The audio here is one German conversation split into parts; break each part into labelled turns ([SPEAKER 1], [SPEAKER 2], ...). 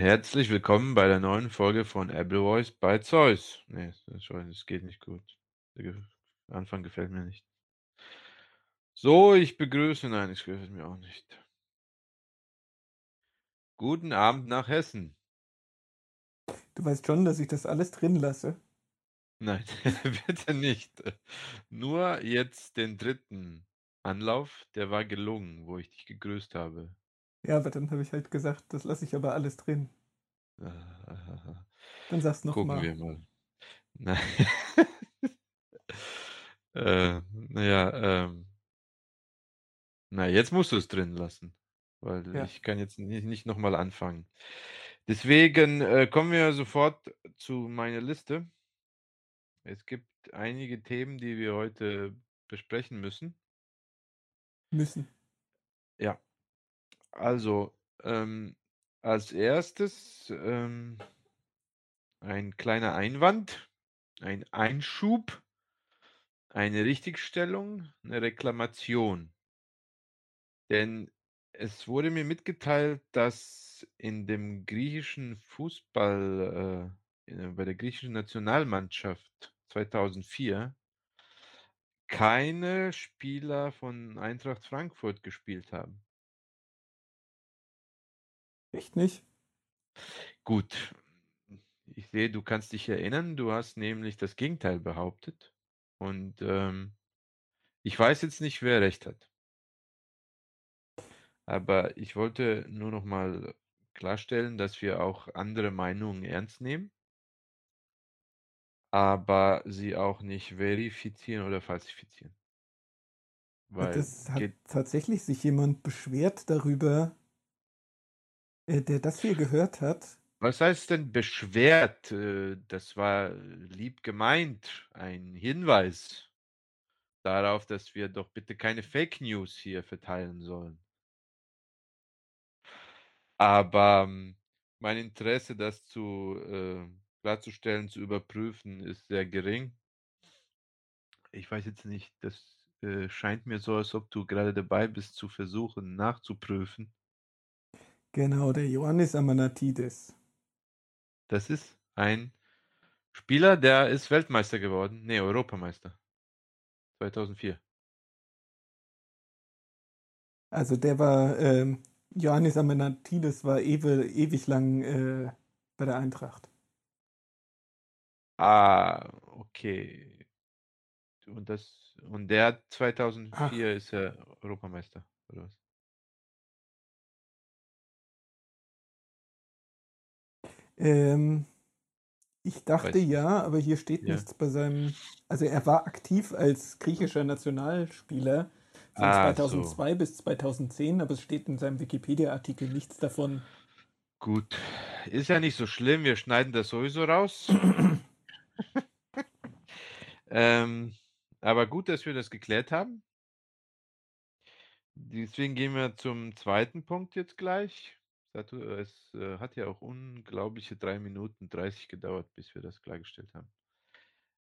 [SPEAKER 1] Herzlich willkommen bei der neuen Folge von Apple Voice bei Zeus. Nee, das geht nicht gut. Der Anfang gefällt mir nicht. So, ich begrüße, nein, es gefällt mir auch nicht. Guten Abend nach Hessen.
[SPEAKER 2] Du weißt schon, dass ich das alles drin lasse.
[SPEAKER 1] Nein, bitte nicht. Nur jetzt den dritten Anlauf, der war gelungen, wo ich dich gegrüßt habe.
[SPEAKER 2] Ja, aber dann habe ich halt gesagt, das lasse ich aber alles drin. Dann sag's noch
[SPEAKER 1] Gucken
[SPEAKER 2] mal.
[SPEAKER 1] wir mal. Nein. äh, naja, ähm. Na, jetzt musst du es drin lassen, weil
[SPEAKER 2] Ja.
[SPEAKER 1] ich kann jetzt nicht, nicht nochmal anfangen. Deswegen äh, kommen wir sofort zu meiner Liste. Es gibt einige Themen, die wir heute besprechen müssen.
[SPEAKER 2] Müssen.
[SPEAKER 1] Ja. Also, ähm, als erstes ähm, ein kleiner Einwand, ein Einschub, eine Richtigstellung, eine Reklamation. Denn es wurde mir mitgeteilt, dass in dem griechischen Fußball, äh, bei der griechischen Nationalmannschaft 2004 keine Spieler von Eintracht Frankfurt gespielt haben.
[SPEAKER 2] Echt nicht?
[SPEAKER 1] Gut, ich sehe, du kannst dich erinnern, du hast nämlich das Gegenteil behauptet. Und ähm, ich weiß jetzt nicht, wer recht hat. Aber ich wollte nur noch mal klarstellen, dass wir auch andere Meinungen ernst nehmen, aber sie auch nicht verifizieren oder falsifizieren. Weil
[SPEAKER 2] Das hat tatsächlich sich jemand beschwert darüber, äh, der das hier gehört hat.
[SPEAKER 1] was heißt denn beschwert? Äh, Das war lieb gemeint, ein Hinweis darauf, dass wir doch bitte keine Fake News hier verteilen sollen. Aber ähm, mein Interesse, das zu äh, klarzustellen, zu überprüfen, ist sehr gering. Ich weiß jetzt nicht, das äh, scheint mir so, als ob du gerade dabei bist, zu versuchen, nachzuprüfen.
[SPEAKER 2] Genau, der Ioannis Amanatidis.
[SPEAKER 1] Das ist ein Spieler, der ist Weltmeister geworden. Nee, Europameister. 2004.
[SPEAKER 2] Also der war, ähm, Ioannis Amanatidis war ewe, ewig lang äh, bei der Eintracht.
[SPEAKER 1] Ah, okay. Und das und der hat 2004
[SPEAKER 2] Ach.
[SPEAKER 1] ist er Europameister, oder was?
[SPEAKER 2] Ähm, ich dachte
[SPEAKER 1] Weiß
[SPEAKER 2] ja, aber hier steht
[SPEAKER 1] Ja.
[SPEAKER 2] nichts bei seinem. Also er war aktiv als griechischer Nationalspieler von
[SPEAKER 1] Ah,
[SPEAKER 2] 2002 bis 2010, aber es steht in seinem Wikipedia-Artikel nichts davon.
[SPEAKER 1] Gut. Ist ja nicht so schlimm, wir schneiden das sowieso raus. ähm, aber gut, dass wir das geklärt haben. Deswegen gehen wir zum zweiten Punkt jetzt gleich. Es hat, äh, es, äh, hat ja auch unglaubliche 3 Minuten 30 gedauert, bis wir das klargestellt haben.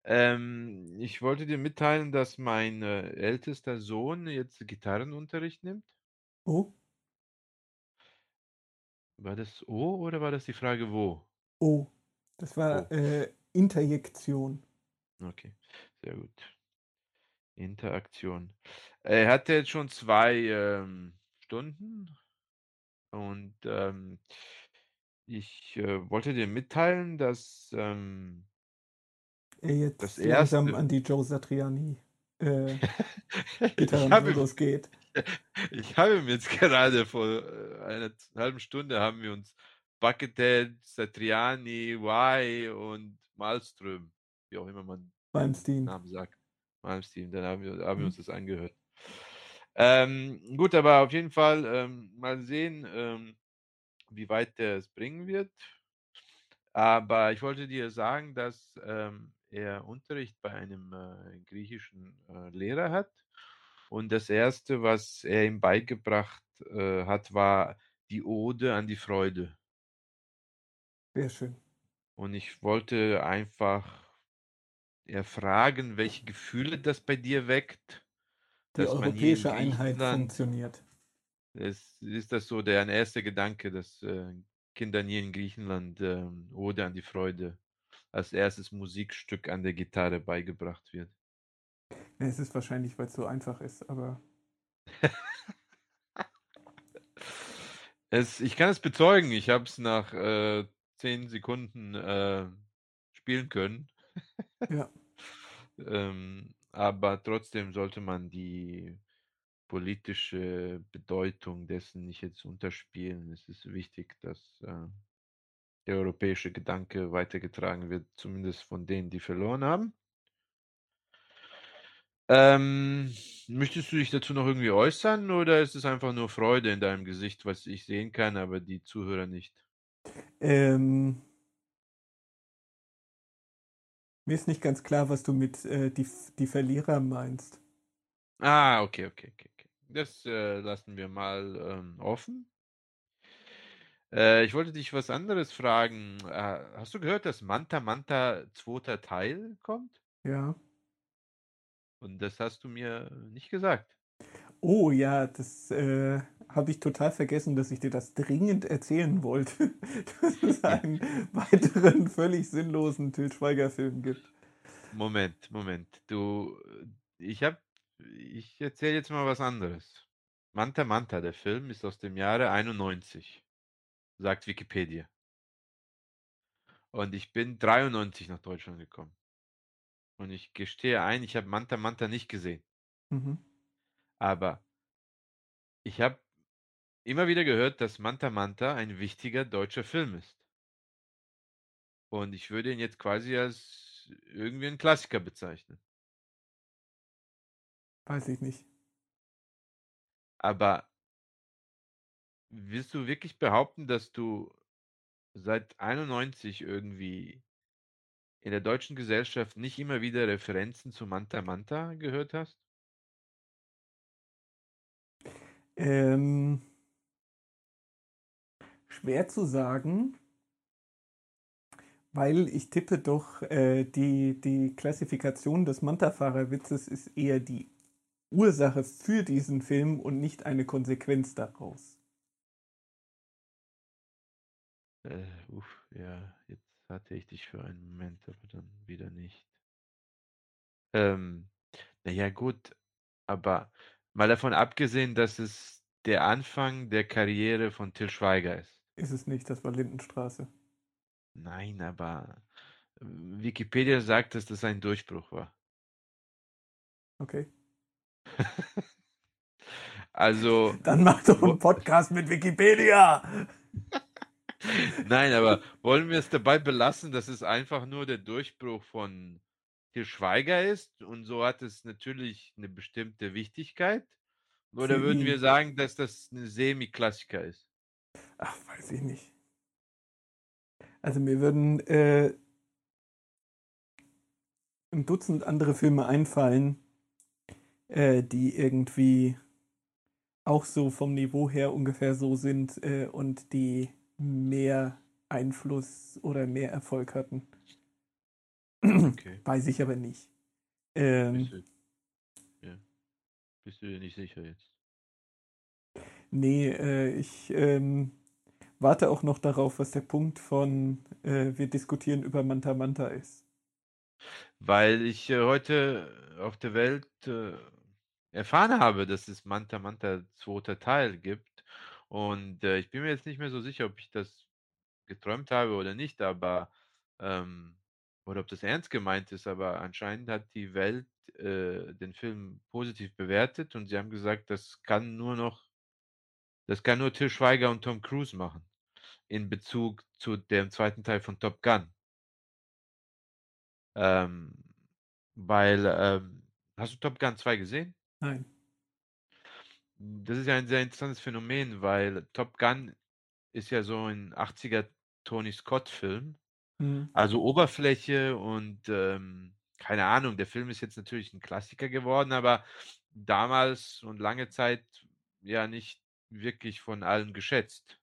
[SPEAKER 1] Ähm, ich wollte dir mitteilen, dass mein äh, ältester Sohn jetzt Gitarrenunterricht nimmt.
[SPEAKER 2] Oh,
[SPEAKER 1] War das O oder war das die Frage wo?
[SPEAKER 2] oh, das war
[SPEAKER 1] Oh.
[SPEAKER 2] äh, Interjektion.
[SPEAKER 1] Okay, sehr gut. Interaktion. Er hatte jetzt schon zwei ähm, Stunden und ähm, ich äh, wollte dir mitteilen, dass ähm,
[SPEAKER 2] Er jetzt
[SPEAKER 1] Das
[SPEAKER 2] langsam
[SPEAKER 1] erste-
[SPEAKER 2] an die Joe Satriani äh, geht.
[SPEAKER 1] ich habe mir jetzt gerade vor äh, einer halben Stunde haben wir uns Buckethead, Satriani, Y und Malmström, wie auch immer man
[SPEAKER 2] Malmsteen.
[SPEAKER 1] Namen sagt. Malmsteen, dann haben wir, haben wir
[SPEAKER 2] Mhm.
[SPEAKER 1] uns das angehört. Ähm, gut, aber auf jeden Fall ähm, mal sehen, ähm, wie weit der es bringen wird. Aber ich wollte dir sagen, dass ähm, er Unterricht bei einem äh, griechischen äh, Lehrer hat. Und das Erste, was er ihm beigebracht äh, hat, war die Ode an die Freude.
[SPEAKER 2] Sehr schön.
[SPEAKER 1] Und ich wollte einfach erfragen, welche Gefühle das bei dir weckt
[SPEAKER 2] Die europäische Einheit funktioniert.
[SPEAKER 1] es ist das so deren erster Gedanke, dass, äh, Kindern hier in Griechenland, ähm, „Ode an die Freude“ als erstes Musikstück an der Gitarre beigebracht wird.
[SPEAKER 2] Es ist wahrscheinlich, weil's so einfach ist, aber
[SPEAKER 1] Es ich kann es bezeugen, ich habe es nach, äh, 10 Sekunden, äh, spielen können.
[SPEAKER 2] Ja.
[SPEAKER 1] Ähm, aber trotzdem sollte man die politische Bedeutung dessen nicht jetzt unterspielen. Es ist wichtig, dass, äh, der europäische Gedanke weitergetragen wird, zumindest von denen, die verloren haben. Ähm, möchtest du dich dazu noch irgendwie äußern oder ist es einfach nur Freude in deinem Gesicht, was ich sehen kann, aber die Zuhörer nicht?
[SPEAKER 2] Ähm mir ist nicht ganz klar, was du mit, äh, die die Verlierer meinst.
[SPEAKER 1] Ah, okay, okay, okay, okay. Das, äh, lassen wir mal, ähm, offen. Äh, ich wollte dich was anderes fragen. Äh, hast du gehört, dass Manta Manta 2. Teil kommt?
[SPEAKER 2] Ja.
[SPEAKER 1] Und das hast du mir nicht gesagt.
[SPEAKER 2] Oh ja, das, äh, habe ich total vergessen, dass ich dir das dringend erzählen wollte, dass es einen weiteren völlig sinnlosen Til Schweiger-Film gibt.
[SPEAKER 1] Moment, Moment. Du ich habe ich erzähle jetzt mal was anderes. Manta Manta, der Film ist aus dem Jahre 91, sagt Wikipedia. Und ich bin 93 nach Deutschland gekommen. Und ich gestehe ein, ich habe Manta Manta nicht gesehen.
[SPEAKER 2] Mhm.
[SPEAKER 1] Aber ich habe immer wieder gehört, dass Manta Manta ein wichtiger deutscher Film ist. Und ich würde ihn jetzt quasi als irgendwie 'n Klassiker bezeichnen.
[SPEAKER 2] Weiß ich nicht.
[SPEAKER 1] Aber willst du wirklich behaupten, dass du seit 91 irgendwie in der deutschen Gesellschaft nicht immer wieder Referenzen zu Manta Manta gehört hast?
[SPEAKER 2] Ähm schwer zu sagen weil ich tippe doch, äh, die die Klassifikation des Manta-Fahrer-Witzes ist eher die Ursache für diesen Film und nicht eine Konsequenz daraus.
[SPEAKER 1] Äh, uff, ja, jetzt hatte ich dich für einen Moment, aber dann wieder nicht. Ähm, na ja, gut, aber mal davon abgesehen, dass es der Anfang der Karriere von Til Schweiger ist.
[SPEAKER 2] Ist es nicht, das war Lindenstraße.
[SPEAKER 1] Nein, aber Wikipedia sagt, dass das ein Durchbruch war.
[SPEAKER 2] Okay.
[SPEAKER 1] Also
[SPEAKER 2] Dann mach doch
[SPEAKER 1] wo
[SPEAKER 2] 'n Podcast mit Wikipedia!
[SPEAKER 1] Nein, aber wollen wir es dabei belassen, dass es einfach nur der Durchbruch von Til Schweiger ist und so hat es natürlich 'ne bestimmte Wichtigkeit? Oder
[SPEAKER 2] Für
[SPEAKER 1] würden wir sagen, dass das 'ne Semi-Klassiker ist?
[SPEAKER 2] Ach, weiß ich nicht. Also, mir würden, äh 'n Dutzend andere Filme einfallen, äh, die irgendwie auch so vom Niveau her ungefähr so sind, äh, und die mehr Einfluss oder mehr Erfolg hatten.
[SPEAKER 1] Okay.
[SPEAKER 2] Weiß ich aber nicht.
[SPEAKER 1] Bist
[SPEAKER 2] Ähm
[SPEAKER 1] du ja. Bist du dir nicht sicher jetzt?
[SPEAKER 2] Ne, äh, ich, ähm, warte auch noch darauf, was der Punkt von, äh, wir diskutieren über Manta Manta ist.
[SPEAKER 1] Weil ich, äh, heute auf der Welt, äh, erfahren habe, dass es Manta Manta 2. Teil gibt. Und, äh, ich bin mir jetzt nicht mehr so sicher, ob ich das geträumt habe oder nicht, aber, ähm oder ob das ernst gemeint ist, aber anscheinend hat die Welt, äh, den Film positiv bewertet und sie haben gesagt, das kann nur noch das kann nur Til Schweiger und Tom Cruise machen in Bezug zu dem 2. Teil von Top Gun. Ähm, weil, ähm hast du Top Gun 2 gesehen?
[SPEAKER 2] Nein.
[SPEAKER 1] Das ist ja ein sehr interessantes Phänomen, weil Top Gun ist ja so 'n 80er Tony Scott-Film.
[SPEAKER 2] Mhm.
[SPEAKER 1] Also, Oberfläche und, ähm, keine Ahnung, der Film ist jetzt natürlich 'n Klassiker geworden, aber damals und lange Zeit ja nicht wirklich von allen geschätzt.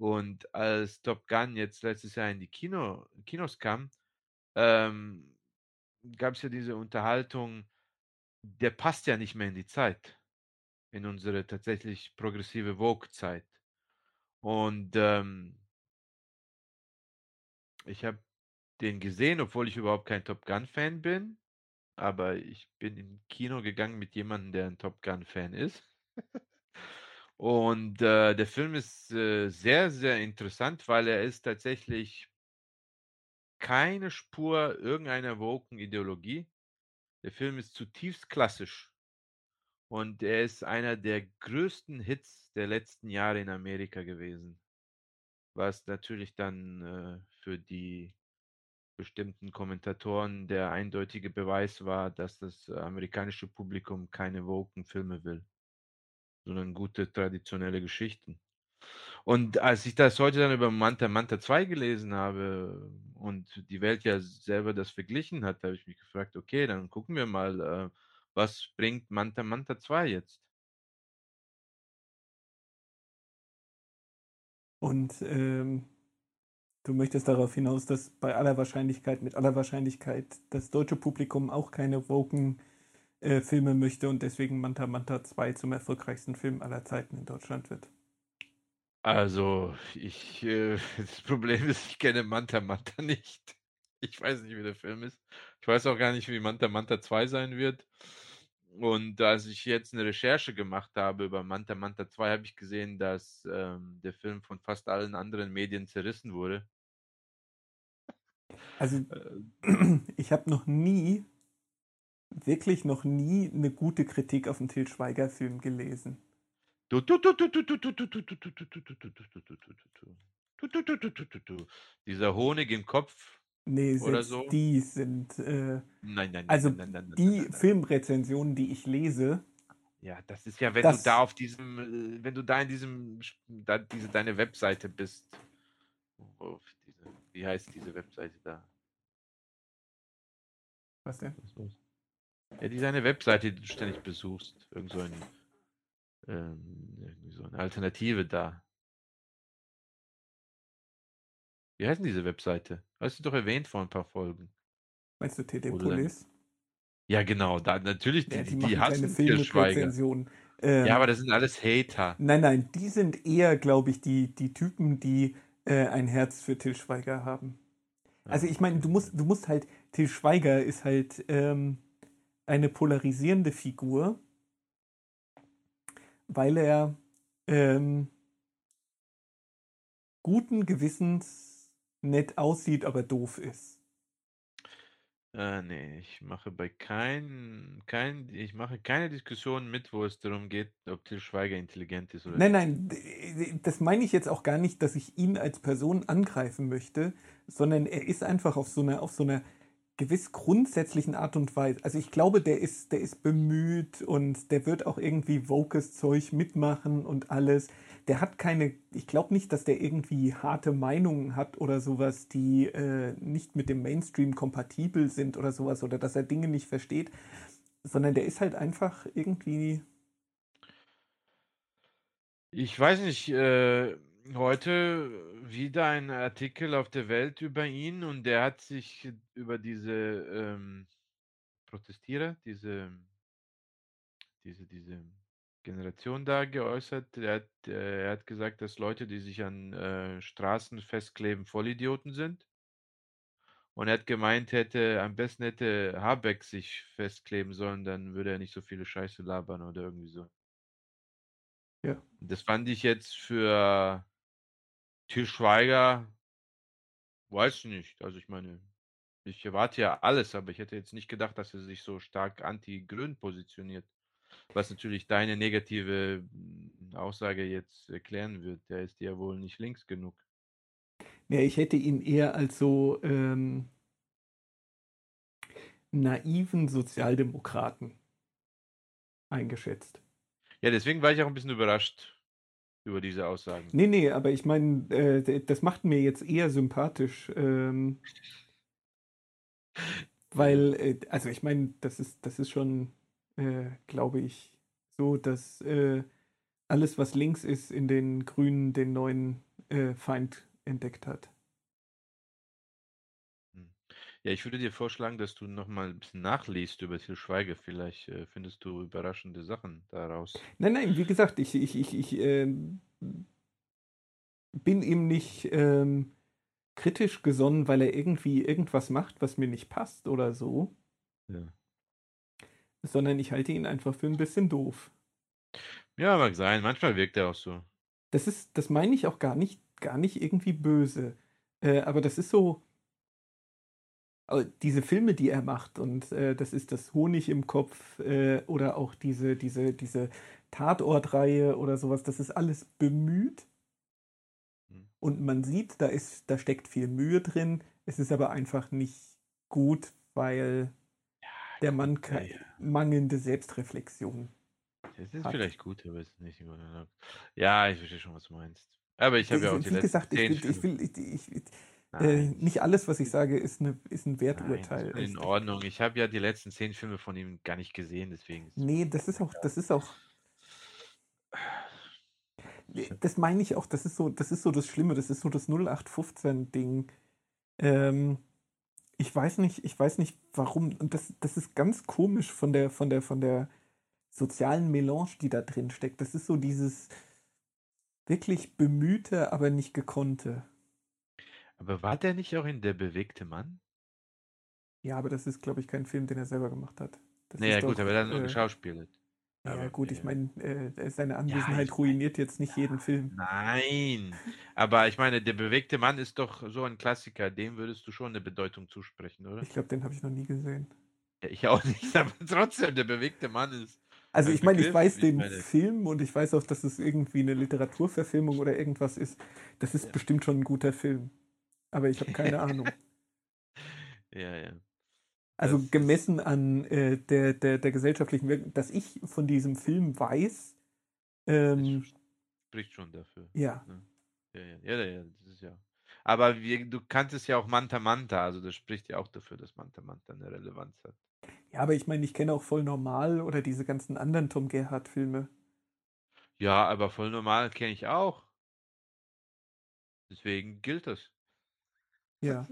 [SPEAKER 1] Und als Top Gun jetzt letztes Jahr in die Kino Kinos kam, ähm, gab's ja diese Unterhaltung der passt ja nicht mehr in die Zeit, in unsere tatsächlich progressive Vogue-Zeit. Und ähm ich habe den gesehen, obwohl ich überhaupt kein Top Gun-Fan bin, aber ich bin in Kino gegangen mit jemandem, der 'n Top Gun-Fan ist. Und, äh, der Film ist, äh, sehr, sehr interessant, weil er ist tatsächlich keine Spur irgendeiner woken Ideologie. Der Film ist zutiefst klassisch. Und er ist einer der größten Hits der letzten Jahre in Amerika gewesen. Was natürlich dann, äh, für die bestimmten Kommentatoren der eindeutige Beweis war, dass das amerikanische Publikum keine woken Filme will, sondern gute traditionelle Geschichten. Und als ich das heute dann über Manta Manta 2 gelesen habe und die Welt ja selber das verglichen hat, habe ich mich gefragt: „Okay, dann gucken wir mal, äh, was bringt Manta Manta 2 jetzt?“
[SPEAKER 2] Und, ähm, du möchtest darauf hinaus, dass bei aller Wahrscheinlichkeit mit aller Wahrscheinlichkeit das deutsche Publikum auch keine woken, äh, Filme möchte und deswegen Manta Manta 2 zum erfolgreichsten Film aller Zeiten in Deutschland wird?
[SPEAKER 1] Also, ich, äh das Problem ist, ich kenne Manta Manta nicht. Ich weiß nicht, wie der Film ist. Ich weiß auch gar nicht, wie Manta Manta 2 sein wird. Und als ich jetzt 'ne Recherche gemacht habe über Manta Manta 2, habe ich gesehen, dass, ähm, der Film von fast allen anderen Medien zerrissen wurde.
[SPEAKER 2] Also,
[SPEAKER 1] Äh
[SPEAKER 2] ich habe noch nie wirklich noch nie 'ne gute Kritik auf 'n Til Schweiger-Film gelesen.
[SPEAKER 1] Dieser Honig im Kopf
[SPEAKER 2] Ne,
[SPEAKER 1] oder so?
[SPEAKER 2] die sind, äh
[SPEAKER 1] Nein, nein, nein,
[SPEAKER 2] also,
[SPEAKER 1] nein, nein, nein,
[SPEAKER 2] die. Filmrezensionen, die ich lese
[SPEAKER 1] Ja, das ist ja, wenn du da
[SPEAKER 2] das
[SPEAKER 1] auf diesem äh, wenn du da in diesem da diese deine Webseite bist. Wie heißt diese Webseite da?
[SPEAKER 2] Was denn?
[SPEAKER 1] Was ist los? Ja, die deine Webseite, die du ständig besuchst. Irgend so ein ähm, irgendwie so 'ne Alternative da. Wie heißt 'n diese Webseite? Hast du doch erwähnt vor 'n paar Folgen.
[SPEAKER 2] Meinst du telepolis?
[SPEAKER 1] Ja, genau, da natürlich,
[SPEAKER 2] Ja,
[SPEAKER 1] die
[SPEAKER 2] die
[SPEAKER 1] die die
[SPEAKER 2] keine
[SPEAKER 1] hassen Til Schweiger.
[SPEAKER 2] Filmrezensionen.
[SPEAKER 1] Ja, aber
[SPEAKER 2] Ähm
[SPEAKER 1] das sind alles Hater.
[SPEAKER 2] Nein, nein, die sind eher, glaube ich, die die Typen, die, äh, ein Herz für Til Schweiger haben. Also,
[SPEAKER 1] Ah,
[SPEAKER 2] ich meine, du musst du musst halt Til Schweiger ist halt, ähm, eine polarisierende Figur weil er, ähm guten Gewissens nett aussieht, aber doof ist.
[SPEAKER 1] Äh, ne, ich mache bei kein kein ich mache keine Diskussion mit, wo es darum geht, ob Til Schweiger intelligent ist oder
[SPEAKER 2] Nein,
[SPEAKER 1] nicht.
[SPEAKER 2] nein, das meine ich jetzt auch gar nicht, dass ich ihn als Person angreifen möchte, sondern er ist einfach auf so 'ner auf so 'ner gewiss grundsätzlichen Art und Weise also, ich glaube, der ist der ist bemüht und der wird auch irgendwie wokes Zeug mitmachen und alles. Der hat keine ich glaube nicht, dass der irgendwie harte Meinungen hat oder so was, die, äh, nicht mit dem Mainstream kompatibel sind oder so was oder dass er Dinge nicht versteht, sondern der ist halt einfach irgendwie
[SPEAKER 1] Ich weiß nicht, äh, heute wieder ein Artikel auf der Welt über ihn und der hat sich über diese, ähm, Protestierer, diese diese diese Generation da geäußert. Er hat äh, er hat gesagt, dass Leute, die sich an, äh, Straßen festkleben, Vollidioten sind. Und er hat gemeint, hätte am besten hätte Habeck sich festkleben sollen, dann würde er nicht so viele Scheiße labern oder irgendwie so.
[SPEAKER 2] Ja.
[SPEAKER 1] Das fand ich jetzt für Til Schweiger weiß nicht. Also, ich meine, ich erwarte ja alles, aber ich hätte jetzt nicht gedacht, dass er sich so stark anti-grün positioniert, was natürlich deine negative, hm, Aussage jetzt erklären wird. Der ist ja wohl nicht links genug.
[SPEAKER 2] Ja, ich hätte ihn eher als so, ähm naiven Sozialdemokraten eingeschätzt.
[SPEAKER 1] Ja, deswegen war ich auch 'n bisschen überrascht über diese Aussagen.
[SPEAKER 2] Ne, ne, aber ich meine, äh, das macht mir jetzt eher sympathisch, ähm weil, äh also, ich meine, das ist das ist schon, äh, glaube ich, so, dass, äh, alles, was links ist, in den Grünen den neuen, äh, Feind entdeckt hat.
[SPEAKER 1] Hm. Ja, ich würde dir vorschlagen, dass du noch mal 'n bisschen nachliest über Til Schweiger. Vielleicht, äh, findest du überraschende Sachen daraus.
[SPEAKER 2] Nein, nein, wie gesagt, ich ich ich ich, ähm, bin ihm nicht, ähm, kritisch gesonnen, weil er irgendwie irgendwas macht, was mir nicht passt oder so.
[SPEAKER 1] Ja.
[SPEAKER 2] Sondern ich halte ihn einfach für 'n bisschen doof.
[SPEAKER 1] Ja, mag sein. Manchmal wirkt er auch so.
[SPEAKER 2] Das ist das meine ich auch gar nicht gar nicht irgendwie böse. Äh, aber das ist so diese Filme, die er macht und, äh, das ist das Honig im Kopf, äh, oder auch diese diese diese Tatort-Reihe oder so was, das ist alles bemüht.
[SPEAKER 1] Mhm.
[SPEAKER 2] Und man sieht, da ist da steckt viel Mühe drin. Es ist aber einfach nicht gut, weil der Mann
[SPEAKER 1] ja.
[SPEAKER 2] mangelnde Selbstreflexion
[SPEAKER 1] Es ist
[SPEAKER 2] hat.
[SPEAKER 1] vielleicht gut, aber es ist nicht Ordnung. Ja, ich verstehe schon, was du meinst. Aber ich habe ja auch die
[SPEAKER 2] Wie
[SPEAKER 1] letzten
[SPEAKER 2] gesagt, ich
[SPEAKER 1] 10
[SPEAKER 2] will ich
[SPEAKER 1] Filme
[SPEAKER 2] will ich ich äh,
[SPEAKER 1] Nein,
[SPEAKER 2] nicht alles, was ich sage, ist 'ne ist 'n
[SPEAKER 1] Nein,
[SPEAKER 2] Werturteil.
[SPEAKER 1] ist schon in Ordnung. Ich habe ja die letzten 10 Filme von ihm gar nicht gesehen, deswegen ist
[SPEAKER 2] Ne, das ist auch das ist auch
[SPEAKER 1] Ich
[SPEAKER 2] das meine ich auch, das ist so das ist so das Schlimme, das ist so das 0815-Ding. Ähm, ich weiß nicht ich weiß nicht, warum und das das ist ganz komisch von der von der von der sozialen Melange, die da drin steckt. Das ist so dieses wirklich bemühte, aber nicht gekonnte.
[SPEAKER 1] Aber war der nicht auch in „Der bewegte Mann“?
[SPEAKER 2] Ja, aber das ist, glaube ich, kein Film, den er selber gemacht hat. Das
[SPEAKER 1] Na ja,
[SPEAKER 2] ist
[SPEAKER 1] gut,
[SPEAKER 2] doch,
[SPEAKER 1] aber er hat nur
[SPEAKER 2] äh
[SPEAKER 1] geschauspielert.
[SPEAKER 2] ja,
[SPEAKER 1] Aber
[SPEAKER 2] gut,
[SPEAKER 1] ja,
[SPEAKER 2] ich
[SPEAKER 1] ja.
[SPEAKER 2] meine, äh, seine
[SPEAKER 1] Ja,
[SPEAKER 2] Anwesenheit
[SPEAKER 1] meine
[SPEAKER 2] ruiniert jetzt nicht jeden Film.
[SPEAKER 1] Nein, aber ich meine, „Der bewegte Mann“ ist doch so ein Klassiker, dem würdest du schon 'ne Bedeutung zusprechen, oder?
[SPEAKER 2] Ich glaube, den habe ich noch nie gesehen.
[SPEAKER 1] Ja, ich auch nicht, aber trotzdem, „Der bewegte Mann“ ist
[SPEAKER 2] Also,
[SPEAKER 1] ein
[SPEAKER 2] ich meine, ich weiß den
[SPEAKER 1] meine
[SPEAKER 2] Film und ich weiß auch, dass es irgendwie 'ne Literaturverfilmung oder irgendwas ist. Das ist
[SPEAKER 1] Ja.
[SPEAKER 2] bestimmt schon 'n guter Film. Aber ich habe keine Ahnung.
[SPEAKER 1] Ja, ja.
[SPEAKER 2] Also, gemessen an, äh, der der der gesellschaftlichen Wirkung dass ich von diesem Film weiß, ähm
[SPEAKER 1] spricht schon dafür,
[SPEAKER 2] Ja.
[SPEAKER 1] ne? Ja, ja. Ja, ja, das ist ja aber wie du kanntest ja auch „Manta Manta“, also das spricht ja auch dafür, dass „Manta Manta“ 'ne Relevanz hat.
[SPEAKER 2] Ja, aber ich meine, ich kenne auch „Voll normal“ oder diese ganzen anderen Tom Gerhardt-Filme.
[SPEAKER 1] Ja, aber „Voll normal“ kenne ich auch. Deswegen gilt das.
[SPEAKER 2] Ja.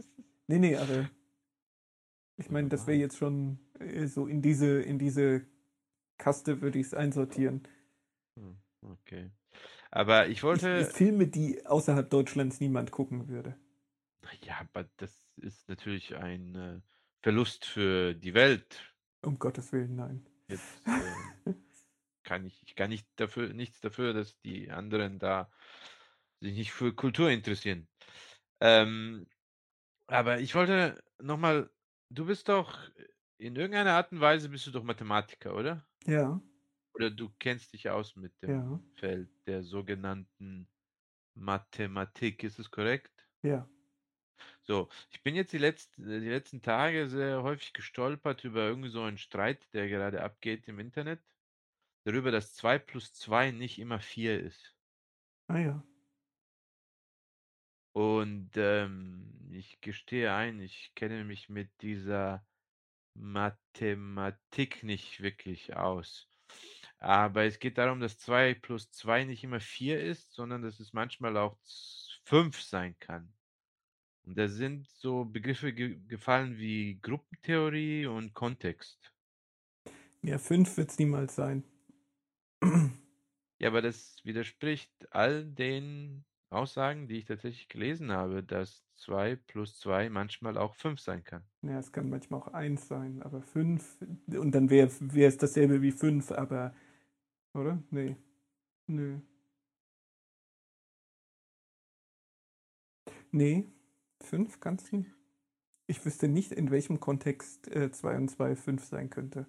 [SPEAKER 2] Ne, ne, aber ich meine, das wäre jetzt schon, äh, so in diese in diese Kaste würde ich's einsortieren.
[SPEAKER 1] Hm, okay. Aber ich
[SPEAKER 2] Ich
[SPEAKER 1] wollte
[SPEAKER 2] Filme, die außerhalb Deutschlands niemand gucken würde.
[SPEAKER 1] Ja, aber das ist natürlich ein, äh, Verlust für die Welt.
[SPEAKER 2] Um Gottes Willen, nein.
[SPEAKER 1] Jetzt, äh, kann ich ich kann nicht dafür nichts dafür, dass die anderen da sich nicht für Kultur interessieren. Ähm, aber ich wollte noch mal du bist doch in irgendeiner Art und Weise bist du doch Mathematiker, oder?
[SPEAKER 2] Ja.
[SPEAKER 1] Oder du kennst dich aus mit dem
[SPEAKER 2] Ja.
[SPEAKER 1] Feld der sogenannten Mathematik, ist es korrekt?
[SPEAKER 2] Ja.
[SPEAKER 1] So, ich bin jetzt die letzt die letzten Tage sehr häufig gestolpert über irgendwie so einen Streit, der gerade abgeht im Internet, darüber, dass 2 plus 2 nicht immer 4 ist.
[SPEAKER 2] Ah ja.
[SPEAKER 1] Und, ähm, ich gestehe ein, ich kenne mich mit dieser Mathematik nicht wirklich aus. Aber es geht darum, dass 2 plus 2 nicht immer 4 ist, sondern dass es manchmal auch z 5 sein kann. Und da sind so Begriffe ge gefallen wie Gruppentheorie und Kontext.
[SPEAKER 2] Ja, 5 wird's niemals sein.
[SPEAKER 1] Ja, aber das widerspricht all den Aussagen, die ich tatsächlich gelesen habe, dass 2 plus 2 manchmal auch 5 sein kann.
[SPEAKER 2] Ja, es kann manchmal auch 1 sein, aber 5 und dann wäre es dasselbe wie 5, aber oder? Ne. Nö. Ne, 5 kann's nicht. Ich wüsste nicht, in welchem Kontext, äh, 2 und 2 5 sein könnte.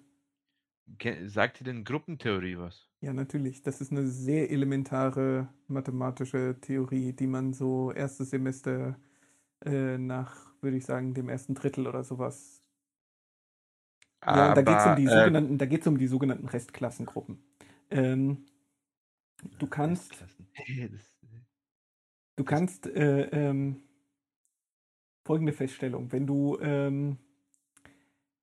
[SPEAKER 1] Sagt dir denn Gruppentheorie was?
[SPEAKER 2] Ja, natürlich. Das ist 'ne sehr elementare mathematische Theorie, die man so 1. Semester, äh, nach, würde ich sagen, dem 1. Drittel oder so was Ja, da geht's um
[SPEAKER 1] Aber,
[SPEAKER 2] die
[SPEAKER 1] äh
[SPEAKER 2] sogenannten da geht's um die sogenannten Restklassengruppen. Ähm, du kannst.
[SPEAKER 1] Das
[SPEAKER 2] du kannst, äh, ähm folgende Feststellung: Wenn du, ähm,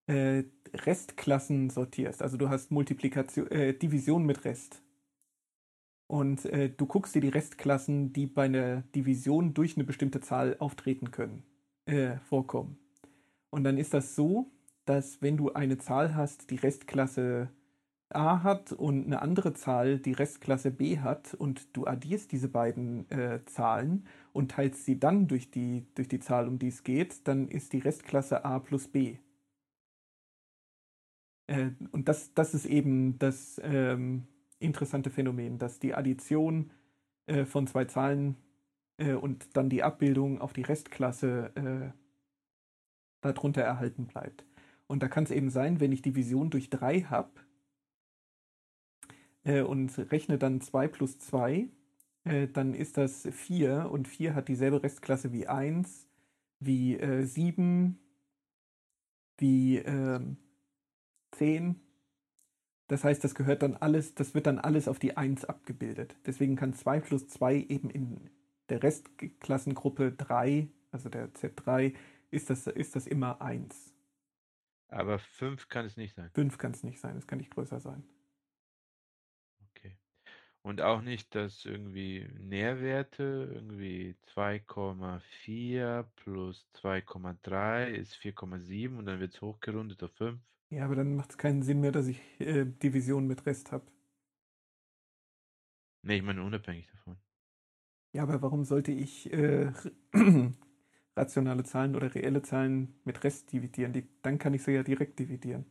[SPEAKER 2] äh, Restklassen sortierst, also du hast Multiplikatio äh, Division mit Rest und, äh, du guckst dir die Restklassen, die bei 'ner Division durch 'ne bestimmte Zahl auftreten können, äh, vorkommen. Und dann ist das so, dass wenn du eine Zahl hast, die Restklasse A hat und eine andere Zahl, die Restklasse B hat und du addierst diese beiden äh, Zahlen und teilst sie dann durch die, durch die Zahl, um die es geht, dann ist die Restklasse A plus B. Äh, und das, das ist eben das ähm, interessante Phänomen, dass die Addition äh, von zwei Zahlen äh, und dann die Abbildung auf die Restklasse äh, darunter erhalten bleibt. Und da kann es eben sein, wenn ich Division durch 3 habe äh, und rechne dann 2 plus 2, äh, dann ist das 4 und 4 hat dieselbe Restklasse wie 1, wie äh, 7, wie äh, 10. Das heißt, das gehört dann alles, das wird dann alles auf die 1 abgebildet. Deswegen kann 2 plus 2 eben in der Restklassengruppe 3, also der Z3, ist das, ist das immer 1.
[SPEAKER 1] Aber 5 kann es nicht sein.
[SPEAKER 2] 5 kann es nicht sein, es kann nicht größer sein.
[SPEAKER 1] Okay. Und auch nicht, dass irgendwie Nährwerte, irgendwie 2,4 plus 2,3 ist 4,7 und dann wird es hochgerundet auf 5.
[SPEAKER 2] Ja, aber dann macht es keinen Sinn mehr, dass ich äh, Division mit Rest habe.
[SPEAKER 1] Nee, ich meine unabhängig davon.
[SPEAKER 2] Ja, aber warum sollte ich äh, rationale Zahlen oder reelle Zahlen mit Rest dividieren? Die, dann kann ich sie ja direkt dividieren.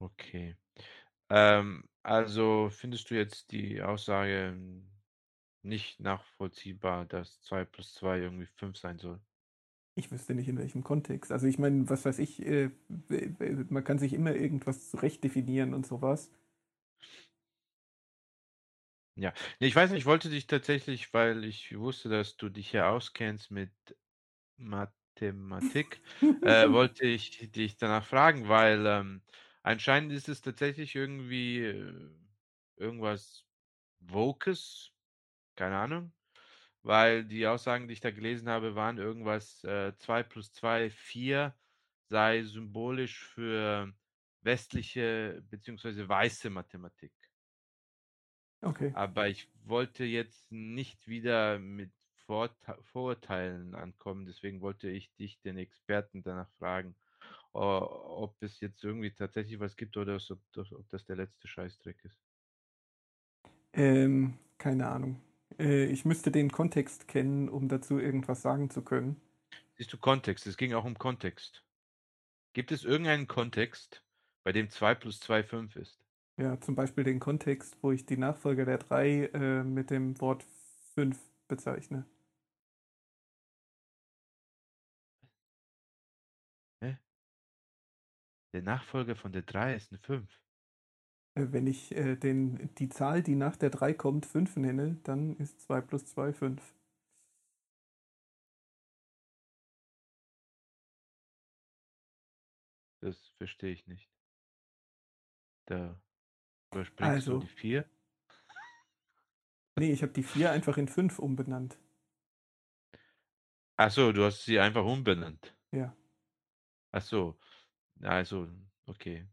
[SPEAKER 1] Okay. Ähm, also findest du jetzt die Aussage nicht nachvollziehbar, dass 2 plus 2 irgendwie 5 sein soll?
[SPEAKER 2] Ich wüsste nicht in welchem Kontext. Also ich meine, was weiß ich, äh, man kann sich immer irgendwas zurecht definieren und sowas.
[SPEAKER 1] Ja, ich weiß nicht, ich wollte dich tatsächlich, weil ich wusste, dass du dich ja auskennst mit Mathematik, äh, wollte ich dich danach fragen, weil ähm, anscheinend ist es tatsächlich irgendwie äh, irgendwas Wokes, keine Ahnung, weil die Aussagen, die ich da gelesen habe, waren irgendwas äh, 2 plus 2, 4 sei symbolisch für westliche beziehungsweise weiße Mathematik.
[SPEAKER 2] Okay.
[SPEAKER 1] Aber ich wollte jetzt nicht wieder mit Vorte Vorurteilen ankommen, deswegen wollte ich dich, den Experten, danach fragen, ob es jetzt irgendwie tatsächlich was gibt oder ob das, ob das der letzte Scheißdreck ist.
[SPEAKER 2] Ähm, keine Ahnung. Äh, ich müsste den Kontext kennen, um dazu irgendwas sagen zu können.
[SPEAKER 1] Siehst du Kontext? Es ging auch um Kontext. Gibt es irgendeinen Kontext, bei dem 2 plus 2 5 ist?
[SPEAKER 2] Ja, zum Beispiel den Kontext, wo ich die Nachfolger der 3 äh, mit dem Wort 5 bezeichne.
[SPEAKER 1] Hä? Der Nachfolger von der 3 ist eine 5.
[SPEAKER 2] Äh, wenn ich äh, den, die Zahl, die nach der 3 kommt, 5 nenne, dann ist 2 plus 2 5.
[SPEAKER 1] Das verstehe ich nicht. Da überspringst
[SPEAKER 2] Also.
[SPEAKER 1] du die 4.
[SPEAKER 2] Nee, ich habe die 4 einfach in 5 umbenannt.
[SPEAKER 1] Ach so, du hast sie einfach umbenannt.
[SPEAKER 2] Ja.
[SPEAKER 1] Ach so. Also, okay.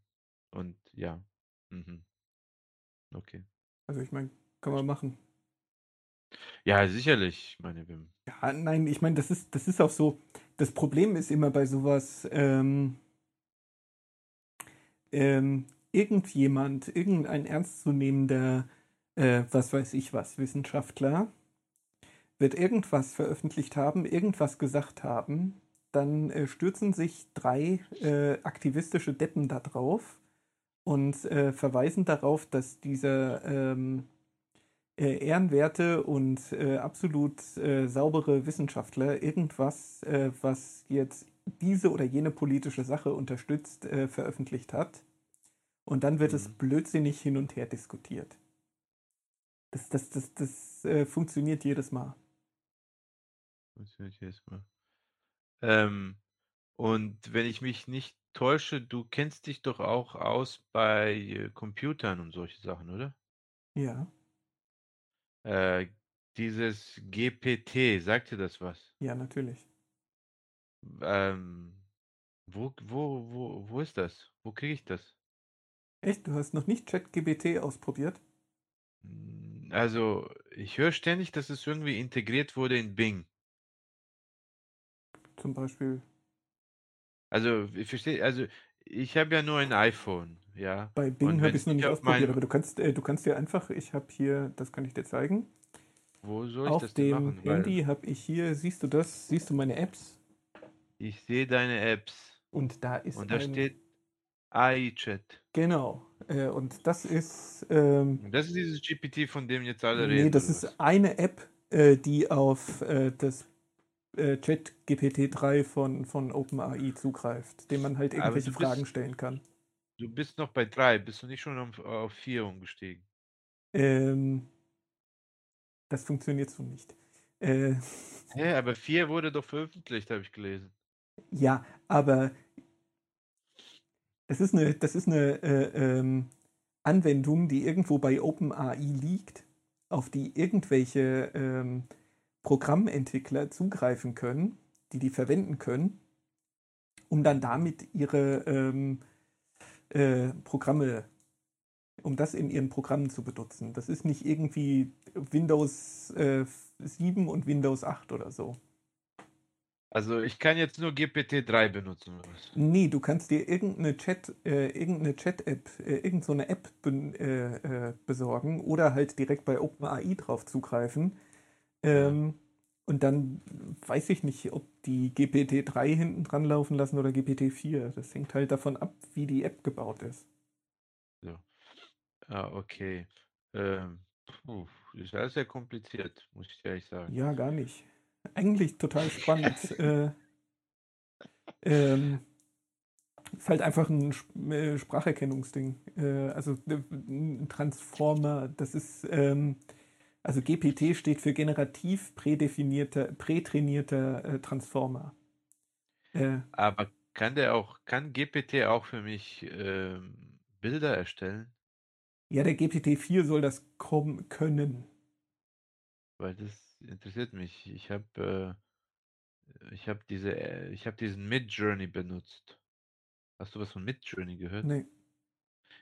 [SPEAKER 1] Und ja. Mhm. Okay.
[SPEAKER 2] Also ich meine, kann man machen.
[SPEAKER 1] Ja, sicherlich, meine wir
[SPEAKER 2] Ja, nein, ich meine, das ist, das ist auch so. Das Problem ist immer bei sowas, ähm, ähm, irgendjemand, irgendein ernstzunehmender, äh, was weiß ich was, Wissenschaftler, wird irgendwas veröffentlicht haben, irgendwas gesagt haben, dann äh, stürzen sich drei äh, aktivistische Deppen da drauf und äh, verweisen darauf, dass dieser ähm, äh, ehrenwerte und äh, absolut äh, saubere Wissenschaftler irgendwas, äh, was jetzt diese oder jene politische Sache unterstützt, äh, veröffentlicht hat. Und dann wird es
[SPEAKER 1] Mhm.
[SPEAKER 2] blödsinnig hin und her diskutiert. Das, das, das, das funktioniert jedes Mal.
[SPEAKER 1] Funktioniert jedes Mal. Ähm, und wenn ich mich nicht täusche, du kennst dich doch auch aus bei Computern und solche Sachen, oder?
[SPEAKER 2] Ja,
[SPEAKER 1] Äh, dieses GPT, sagt dir das was?
[SPEAKER 2] ja, natürlich.
[SPEAKER 1] Ähm, wo, wo, wo, wo ist das? Wo kriege ich das?
[SPEAKER 2] Echt? Du hast noch nicht ChatGPT ausprobiert?
[SPEAKER 1] Hm, Also, ich höre ständig, dass es irgendwie integriert wurde in Bing.
[SPEAKER 2] Zum Beispiel.
[SPEAKER 1] Also, ich verstehe also, ich habe ja nur ein iPhone, ja?
[SPEAKER 2] Bei Bing habe ich es noch
[SPEAKER 1] ich
[SPEAKER 2] nicht
[SPEAKER 1] auf
[SPEAKER 2] ausprobiert, aber du kannst, äh, du kannst dir einfach, ich habe hier, das kann ich dir zeigen.
[SPEAKER 1] Wo soll ich
[SPEAKER 2] Auf
[SPEAKER 1] das denn
[SPEAKER 2] dem
[SPEAKER 1] machen? Weil
[SPEAKER 2] Handy habe ich hier, siehst du das? Siehst du meine Apps?
[SPEAKER 1] ich sehe deine Apps
[SPEAKER 2] Und da ist
[SPEAKER 1] und da
[SPEAKER 2] ein,
[SPEAKER 1] steht AI-Chat.
[SPEAKER 2] genau, äh, und das ist, ähm,
[SPEAKER 1] das ist dieses GPT, von dem jetzt alle
[SPEAKER 2] nee,
[SPEAKER 1] reden,
[SPEAKER 2] das
[SPEAKER 1] oder
[SPEAKER 2] ist
[SPEAKER 1] was?
[SPEAKER 2] eine App, äh, die auf äh, das äh, Chat GPT-3 von, von OpenAI zugreift, dem man halt irgendwelche
[SPEAKER 1] bist
[SPEAKER 2] Fragen stellen kann.
[SPEAKER 1] du bist noch bei 3, bist du nicht schon auf auf 4 umgestiegen?
[SPEAKER 2] Ähm, das funktioniert so nicht. Äh,
[SPEAKER 1] Hä, aber 4 wurde doch veröffentlicht, habe ich gelesen.
[SPEAKER 2] ja, aber das ist eine, das ist eine äh, ähm, Anwendung, die irgendwo bei OpenAI liegt, auf die irgendwelche ähm, Programmentwickler zugreifen können, die die verwenden können, um dann damit ihre ähm, äh, Programme, um das in ihren Programmen zu benutzen. Das ist nicht irgendwie Windows äh, 7 und Windows 8 oder so.
[SPEAKER 1] Also, ich kann jetzt nur GPT-3 benutzen, oder was?
[SPEAKER 2] Nee, du kannst dir irgendeine Chat, äh, irgendeine Chat-App, äh, irgend so eine App ben, äh, äh, besorgen oder halt direkt bei OpenAI drauf zugreifen.
[SPEAKER 1] Ja.
[SPEAKER 2] Ähm, und dann weiß ich nicht, ob die GPT-3 hinten dran laufen lassen oder GPT-4. Das hängt halt davon ab, wie die App gebaut ist.
[SPEAKER 1] So. Ah, okay. Ähm, puh, ist alles sehr kompliziert, muss ich ehrlich sagen.
[SPEAKER 2] Ja, gar nicht. Eigentlich total spannend. äh, ähm, ist halt einfach ein äh, Spracherkennungsding. Äh, also äh, ein Transformer, das ist, ähm, also GPT steht für generativ prädefinierter, prätrainierter äh, Transformer. Äh,
[SPEAKER 1] Aber kann der auch kann GPT auch für mich, ähm, Bilder erstellen?
[SPEAKER 2] ja, der GPT-4 soll das kommen können.
[SPEAKER 1] Weil das interessiert mich. Ich habe, äh ich habe diese äh, ich habe diesen Midjourney benutzt. Hast du was von Midjourney gehört?
[SPEAKER 2] Nee.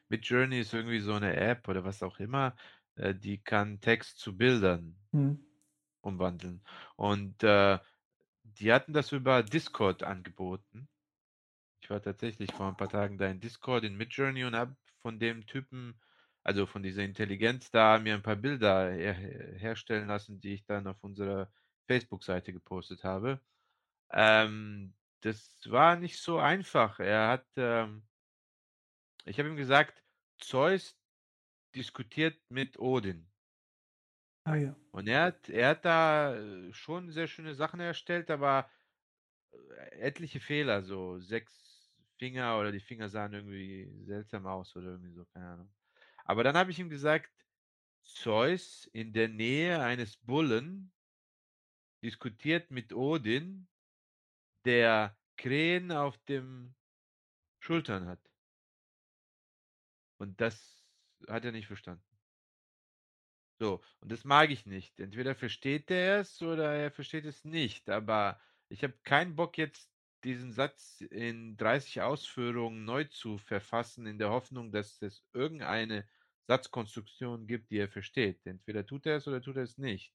[SPEAKER 1] Midjourney ist irgendwie so 'ne App oder was auch immer, äh, die kann Text zu Bildern
[SPEAKER 2] Hm.
[SPEAKER 1] umwandeln. Und, äh, die hatten das über Discord angeboten. Ich war tatsächlich vor 'n paar Tagen da in Discord in Midjourney und habe von dem Typen also, von dieser Intelligenz da mir 'n paar Bilder her herstellen lassen, die ich dann auf unserer Facebook-Seite gepostet habe. Ähm, das war nicht so einfach. Er hat, ähm ich habe ihm gesagt: „Zeus diskutiert mit Odin.“
[SPEAKER 2] Ah ja.
[SPEAKER 1] Und er hat er hat da, äh, schon sehr schöne Sachen erstellt, aber, äh, etliche Fehler, so 6 Finger oder die Finger sahen irgendwie seltsam aus oder irgendwie so, keine Ahnung. Aber dann habe ich ihm gesagt: „Zeus in der Nähe eines Bullen diskutiert mit Odin, der Krähen auf dem Schultern hat.“ Und das hat er nicht verstanden. So, und das mag ich nicht. Entweder versteht er es oder er versteht es nicht, aber ich habe keinen Bock, jetzt diesen Satz in 30 Ausführungen neu zu verfassen, in der Hoffnung, dass es irgendeine Satzkonstruktion gibt, die er versteht. Entweder tut er es oder tut er es nicht.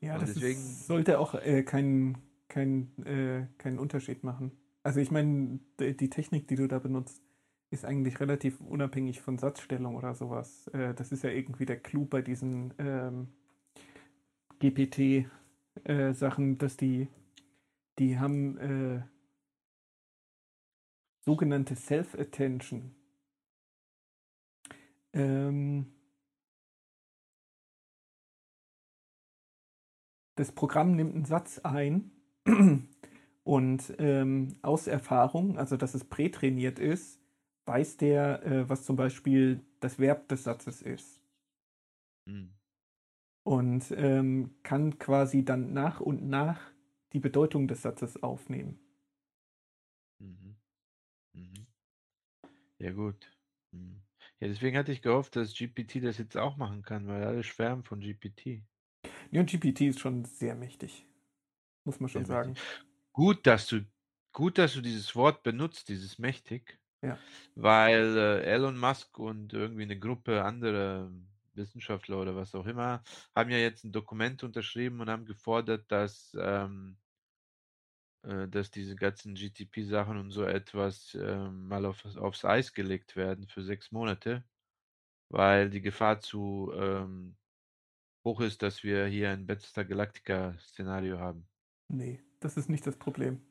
[SPEAKER 2] Ja,
[SPEAKER 1] Und
[SPEAKER 2] das
[SPEAKER 1] deswegen
[SPEAKER 2] ist, sollte auch äh, keinen kein, äh, keinen Unterschied machen. Also ich meine, die Technik, die du da benutzt, ist eigentlich relativ unabhängig von Satzstellung oder sowas. Äh, das ist ja irgendwie der Clou bei diesen ähm, GPT-Sachen, dass die, die haben äh, sogenannte Self-Attention. Ähm, das Programm nimmt einen Satz ein und ähm, aus Erfahrung, also dass es prätrainiert ist, weiß der, äh, was zum Beispiel das Verb des Satzes ist.
[SPEAKER 1] Mhm.
[SPEAKER 2] Und ähm, kann quasi dann nach und nach die Bedeutung des Satzes aufnehmen.
[SPEAKER 1] Mhm. Mhm. Ja gut. Mhm. Ja, deswegen hatte ich gehofft, dass GPT das jetzt auch machen kann, weil alle schwärmen von GPT.
[SPEAKER 2] Ja, und GPT ist schon sehr mächtig. Muss man schon
[SPEAKER 1] Sehr
[SPEAKER 2] sagen.
[SPEAKER 1] mächtig. Gut, dass du gut, dass du dieses Wort benutzt, dieses mächtig.
[SPEAKER 2] Ja.
[SPEAKER 1] Weil, äh, Elon Musk und irgendwie 'ne Gruppe anderer Wissenschaftler oder was auch immer, haben ja jetzt 'n Dokument unterschrieben und haben gefordert, dass, ähm äh, dass diese ganzen GTP-Sachen und so etwas äh, mal auf, aufs Eis gelegt werden für sechs Monate, weil die Gefahr zu ähm, hoch ist, dass wir hier ein Battlestar Galactica-Szenario haben.
[SPEAKER 2] Nee, das ist nicht das Problem.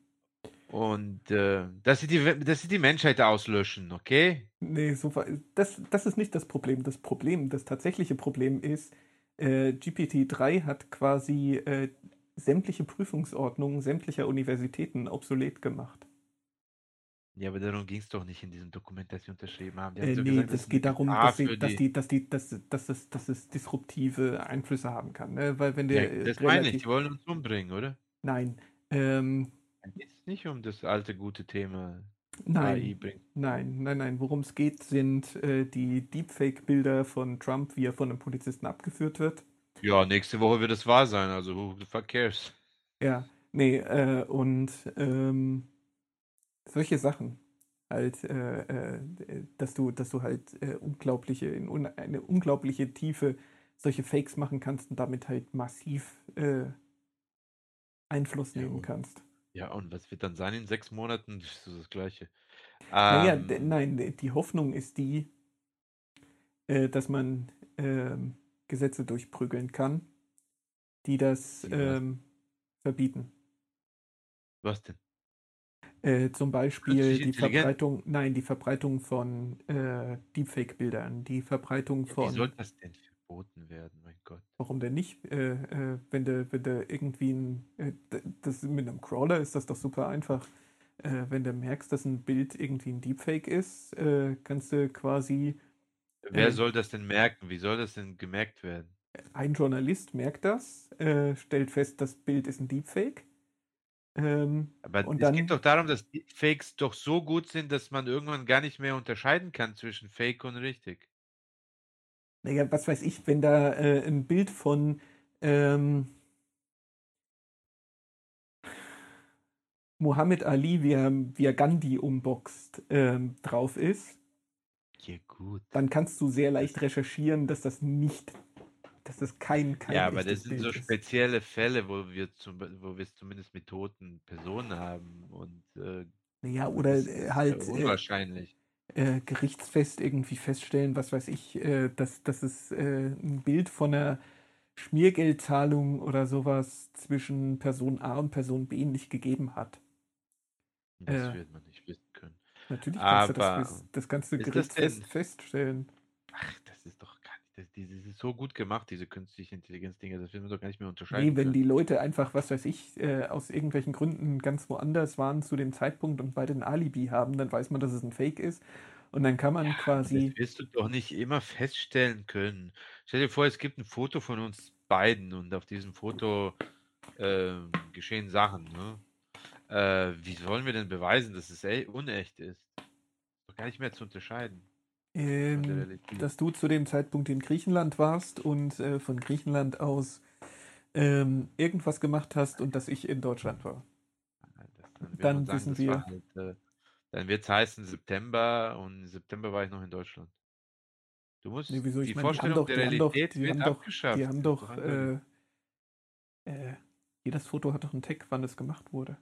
[SPEAKER 1] Und äh, dass, sie die, dass sie die Menschheit auslöschen, okay?
[SPEAKER 2] Nee, so, das, das ist nicht das Problem. Das Problem, das tatsächliche Problem ist, äh, GPT-3 hat quasi äh, sämtliche Prüfungsordnungen sämtlicher Universitäten obsolet gemacht.
[SPEAKER 1] Ja, aber darum ging es doch nicht in diesem Dokument, das sie unterschrieben haben.
[SPEAKER 2] Äh, nee, gesagt, das geht darum, dass, sie, dass, die, dass, die, dass, dass, es, dass es disruptive Einflüsse haben kann. Ne? Weil wenn der,
[SPEAKER 1] ja, das meine ich, die wollen uns umbringen, oder?
[SPEAKER 2] Nein. Ähm,
[SPEAKER 1] geht nicht um das alte gute Thema
[SPEAKER 2] Nein, nein, nein, nein. Worum es geht, sind äh, die Deepfake-Bilder von Trump, wie er von einem Polizisten abgeführt wird.
[SPEAKER 1] Ja, nächste Woche wird es wahr sein, also who the fuck cares?
[SPEAKER 2] Ja, nee, äh, und ähm, solche Sachen. Halt, äh, äh dass du, dass du halt äh, unglaubliche, in un eine unglaubliche Tiefe solche Fakes machen kannst und damit halt massiv äh, Einfluss nehmen ja, kannst.
[SPEAKER 1] Ja, und was wird dann sein in sechs Monaten? Das ist das Gleiche.
[SPEAKER 2] Naja, ähm, nein, die Hoffnung ist die, äh, dass man ähm, Gesetze durchprügeln kann, die das ähm, verbieten.
[SPEAKER 1] Was denn?
[SPEAKER 2] Äh, zum Beispiel die Verbreitung, nein, die Verbreitung von äh, Deepfake-Bildern, die Verbreitung von.
[SPEAKER 1] Wie soll das denn verboten werden, mein Gott?
[SPEAKER 2] Warum denn nicht? Äh, äh wenn du, wenn irgendwie ein, äh, das mit einem Crawler ist das doch super einfach. Äh, wenn du merkst, dass ein Bild irgendwie ein Deepfake ist, kannst du quasi.
[SPEAKER 1] Wer soll das denn merken? Wie soll das denn gemerkt werden?
[SPEAKER 2] Ein Journalist merkt das, stellt fest, das Bild ist ein Deepfake ähm,
[SPEAKER 1] Aber
[SPEAKER 2] und
[SPEAKER 1] es
[SPEAKER 2] dann,
[SPEAKER 1] geht doch darum, dass Fakes doch so gut sind, dass man irgendwann gar nicht mehr unterscheiden kann zwischen Fake und richtig.
[SPEAKER 2] Naja, was weiß ich, wenn da äh, ein Bild von ähm, Muhammad Ali, wie er, wie er Gandhi umboxt, ähm, drauf ist,
[SPEAKER 1] ja, gut.
[SPEAKER 2] dann kannst du sehr leicht recherchieren, dass das nicht dass das kein, kein
[SPEAKER 1] Ja, aber das sind so spezielle Fälle, wo wir zum, wo wir es zumindest mit toten Personen haben und äh,
[SPEAKER 2] ja, oder äh, halt
[SPEAKER 1] äh, unwahrscheinlich.
[SPEAKER 2] Äh, gerichtsfest irgendwie feststellen, was weiß ich, äh, dass, dass es äh, ein Bild von einer Schmiergeldzahlung oder sowas zwischen Person A und Person B nicht gegeben hat.
[SPEAKER 1] Das wird man nicht wissen können.
[SPEAKER 2] Natürlich kannst aber du das, das du gerichtsfest feststellen.
[SPEAKER 1] Ach, das das, ist so gut gemacht, diese künstliche Intelligenz-Dinger, das will man doch gar nicht mehr unterscheiden.
[SPEAKER 2] Nee, wenn können. die Leute einfach, was weiß ich, äh, aus irgendwelchen Gründen ganz woanders waren zu dem Zeitpunkt und beide ein Alibi haben, dann weiß man, dass es ein Fake ist. Und dann kann man ja, quasi.
[SPEAKER 1] Das wirst du doch nicht immer feststellen können. Stell dir vor, es gibt ein Foto von uns beiden und auf diesem Foto äh, geschehen Sachen. Ne? Äh, wie wollen wir denn beweisen, dass es unecht ist? Doch gar nicht mehr zu unterscheiden.
[SPEAKER 2] Ähm, dass du zu dem Zeitpunkt in Griechenland warst und äh, von Griechenland aus ähm, irgendwas gemacht hast und dass ich in Deutschland war. dann, dann wissen wir. Halt,
[SPEAKER 1] äh, dann wird es heißen September und im September war ich noch in Deutschland. Du musst
[SPEAKER 2] nee, wieso? Ich die meine, Vorstellung doch, der Realität die wird doch. Die haben doch, äh, äh, jedes Foto hat doch einen Tag, wann es gemacht wurde.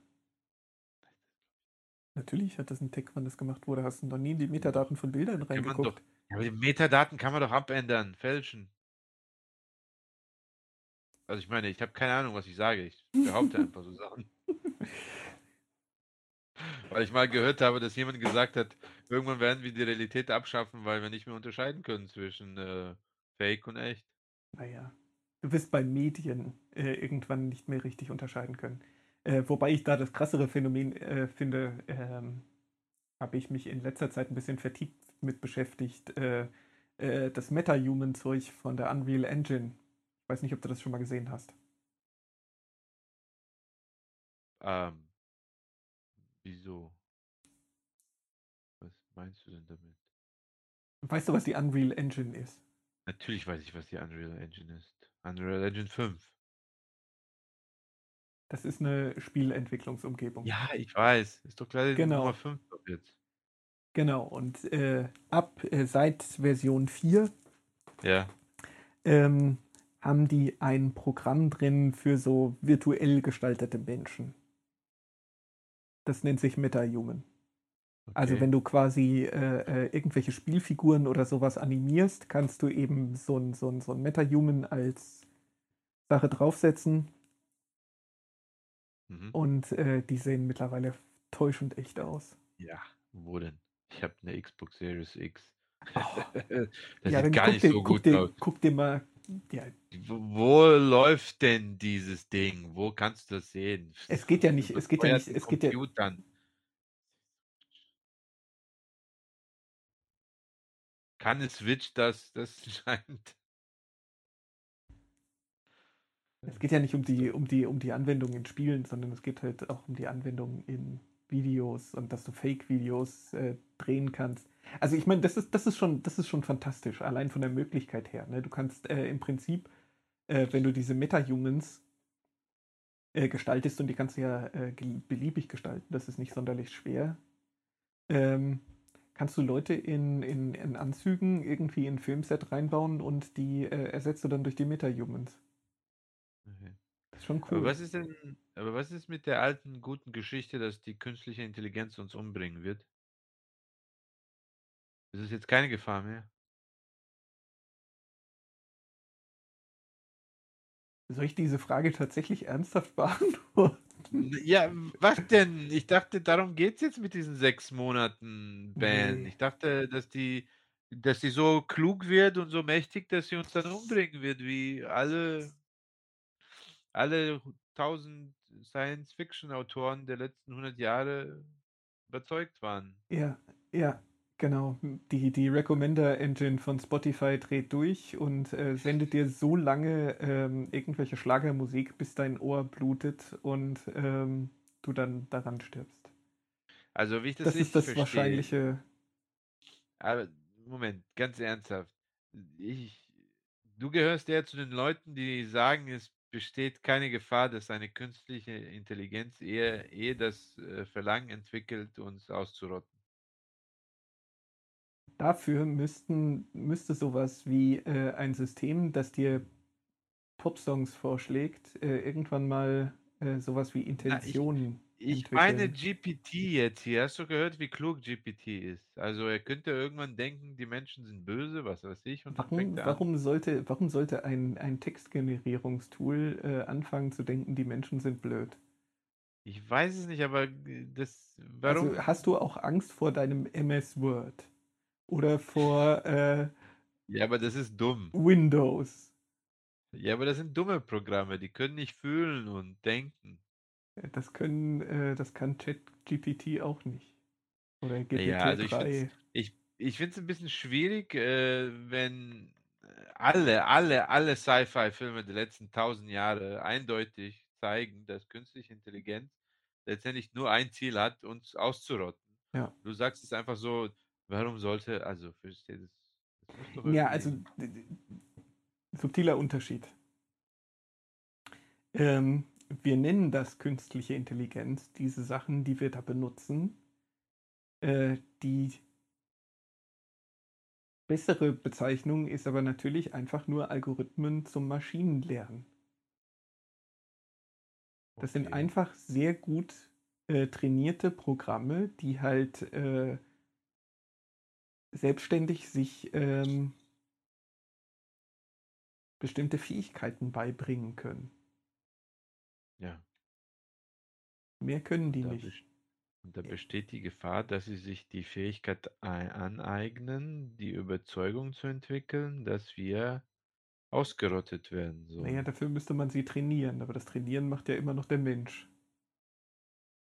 [SPEAKER 2] Natürlich hat das ein Tag, wann das gemacht wurde. Hast du noch nie in die Metadaten von Bildern reingeguckt?
[SPEAKER 1] Doch, ja, aber die Metadaten kann man doch abändern, fälschen. Also ich meine, ich habe keine Ahnung, was ich sage. Ich behaupte einfach so Sachen. Weil ich mal gehört habe, dass jemand gesagt hat, irgendwann werden wir die Realität abschaffen, weil wir nicht mehr unterscheiden können zwischen äh, Fake und echt.
[SPEAKER 2] Naja, du wirst bei Medien äh, irgendwann nicht mehr richtig unterscheiden können. Äh, wobei ich da das krassere Phänomen äh, finde, ähm, habe ich mich in letzter Zeit ein bisschen vertieft mit beschäftigt. Äh, äh das Meta-Human-Zeug von der Unreal Engine. Ich weiß nicht, ob du das schon mal gesehen hast.
[SPEAKER 1] Ähm, wieso? Was meinst du denn damit?
[SPEAKER 2] Weißt du, was die Unreal Engine ist?
[SPEAKER 1] Natürlich weiß ich, was die Unreal Engine ist. Unreal Engine 5.
[SPEAKER 2] Das ist eine Spielentwicklungsumgebung.
[SPEAKER 1] Ja, ich weiß. Ist doch gleich genau. Nummer 5 jetzt.
[SPEAKER 2] Genau, und äh, ab äh, seit Version 4
[SPEAKER 1] ja.
[SPEAKER 2] ähm, haben die ein Programm drin für so virtuell gestaltete Menschen. Das nennt sich Meta-Human. Also
[SPEAKER 1] Okay.
[SPEAKER 2] wenn du quasi äh, äh, irgendwelche Spielfiguren oder sowas animierst, kannst du eben so ein, so ein, so ein Meta-Human als Sache draufsetzen
[SPEAKER 1] Mhm.
[SPEAKER 2] und äh, die sehen mittlerweile täuschend echt aus.
[SPEAKER 1] Ja, wo denn? Ich habe eine Xbox Series X.
[SPEAKER 2] Oh.
[SPEAKER 1] Das
[SPEAKER 2] ja,
[SPEAKER 1] sieht gar
[SPEAKER 2] guck
[SPEAKER 1] nicht
[SPEAKER 2] dir,
[SPEAKER 1] so
[SPEAKER 2] guck,
[SPEAKER 1] gut
[SPEAKER 2] dir,
[SPEAKER 1] aus.
[SPEAKER 2] guck dir mal. Ja,
[SPEAKER 1] Wo, wo läuft denn dieses Ding? Wo kannst du das sehen?
[SPEAKER 2] es geht ja nicht, es geht ja nicht, es geht ja,
[SPEAKER 1] Computern. Kann es Switch das? Das scheint.
[SPEAKER 2] Es geht ja nicht um die, um die, um die Anwendung in Spielen, sondern es geht halt auch um die Anwendung in Videos und dass du Fake-Videos äh, drehen kannst. Also ich meine, das ist, das ist schon, das ist schon fantastisch, allein von der Möglichkeit her. Ne? Du kannst äh, im Prinzip, äh, wenn du diese Meta-Humans äh, gestaltest, und die kannst du ja äh, beliebig gestalten, das ist nicht sonderlich schwer, ähm, kannst du Leute in, in, in Anzügen irgendwie in ein Filmset reinbauen und die äh, ersetzt du dann durch die Meta-Humans.
[SPEAKER 1] Okay.
[SPEAKER 2] Das ist schon
[SPEAKER 1] Aber
[SPEAKER 2] cool.
[SPEAKER 1] was ist denn, aber was ist mit der alten guten Geschichte, dass die künstliche Intelligenz uns umbringen wird? Ist es jetzt keine Gefahr mehr?
[SPEAKER 2] Soll ich diese Frage tatsächlich ernsthaft beantworten?
[SPEAKER 1] Ja, was denn? Ich dachte, darum geht's jetzt mit diesen sechs Monaten Ban.
[SPEAKER 2] Nee.
[SPEAKER 1] Ich dachte, dass die, dass die so klug wird und so mächtig, dass sie uns dann umbringen wird, wie alle, alle tausend Science-Fiction-Autoren der letzten 100 Jahre überzeugt waren.
[SPEAKER 2] Ja, ja, genau. Die, die Recommender-Engine von Spotify dreht durch und äh, sendet dir so lange ähm, irgendwelche Schlagermusik, bis dein Ohr blutet und ähm, du dann daran stirbst.
[SPEAKER 1] Also, wie ich das,
[SPEAKER 2] Das ist das
[SPEAKER 1] verstehe.
[SPEAKER 2] wahrscheinliche.
[SPEAKER 1] Aber Moment, ganz ernsthaft. Ich, du gehörst eher zu den Leuten, die sagen, es besteht keine Gefahr, dass eine künstliche Intelligenz eher, eher das äh, Verlangen entwickelt, uns auszurotten.
[SPEAKER 2] Dafür müssten, müsste sowas wie äh, ein System, das dir Popsongs vorschlägt, äh, irgendwann mal äh, sowas wie Intentionen
[SPEAKER 1] Ich meine. GPT jetzt hier. Hast du gehört, wie klug GPT ist? Also er könnte irgendwann denken, die Menschen sind böse, was weiß ich, und
[SPEAKER 2] Warum, warum sollte, warum sollte ein, ein Textgenerierungstool äh, anfangen zu denken, die Menschen sind blöd?
[SPEAKER 1] Ich weiß es nicht, aber äh, das, warum?
[SPEAKER 2] Also hast du auch Angst vor deinem MS Word? Oder vor äh,
[SPEAKER 1] Ja, aber das ist dumm.
[SPEAKER 2] Windows?
[SPEAKER 1] Ja, aber das sind dumme Programme, die können nicht fühlen und denken.
[SPEAKER 2] Das können, äh, das kann ChatGPT auch nicht. Oder GPT-3.
[SPEAKER 1] Ja, also ich find's, ich, ich finde es ein bisschen schwierig, äh, wenn alle, alle, alle Sci-Fi-Filme der letzten tausend Jahre eindeutig zeigen, dass künstliche Intelligenz letztendlich nur ein Ziel hat, uns auszurotten.
[SPEAKER 2] Ja.
[SPEAKER 1] Du sagst es einfach so, warum sollte, also muss doch
[SPEAKER 2] Ja, also subtiler Unterschied. Ähm, wir nennen das künstliche Intelligenz, diese Sachen, die wir da benutzen. Äh, die bessere Bezeichnung ist aber natürlich einfach nur Algorithmen zum Maschinenlernen. Das sind
[SPEAKER 1] Okay.
[SPEAKER 2] einfach sehr gut äh, trainierte Programme, die halt äh, selbstständig sich ähm, bestimmte Fähigkeiten beibringen können.
[SPEAKER 1] Ja.
[SPEAKER 2] Mehr können die
[SPEAKER 1] Da
[SPEAKER 2] nicht.
[SPEAKER 1] Und da besteht die Gefahr, dass sie sich die Fähigkeit ei- aneignen, die Überzeugung zu entwickeln, dass wir ausgerottet werden sollen.
[SPEAKER 2] Naja, dafür müsste man sie trainieren, aber das Trainieren macht ja immer noch der Mensch.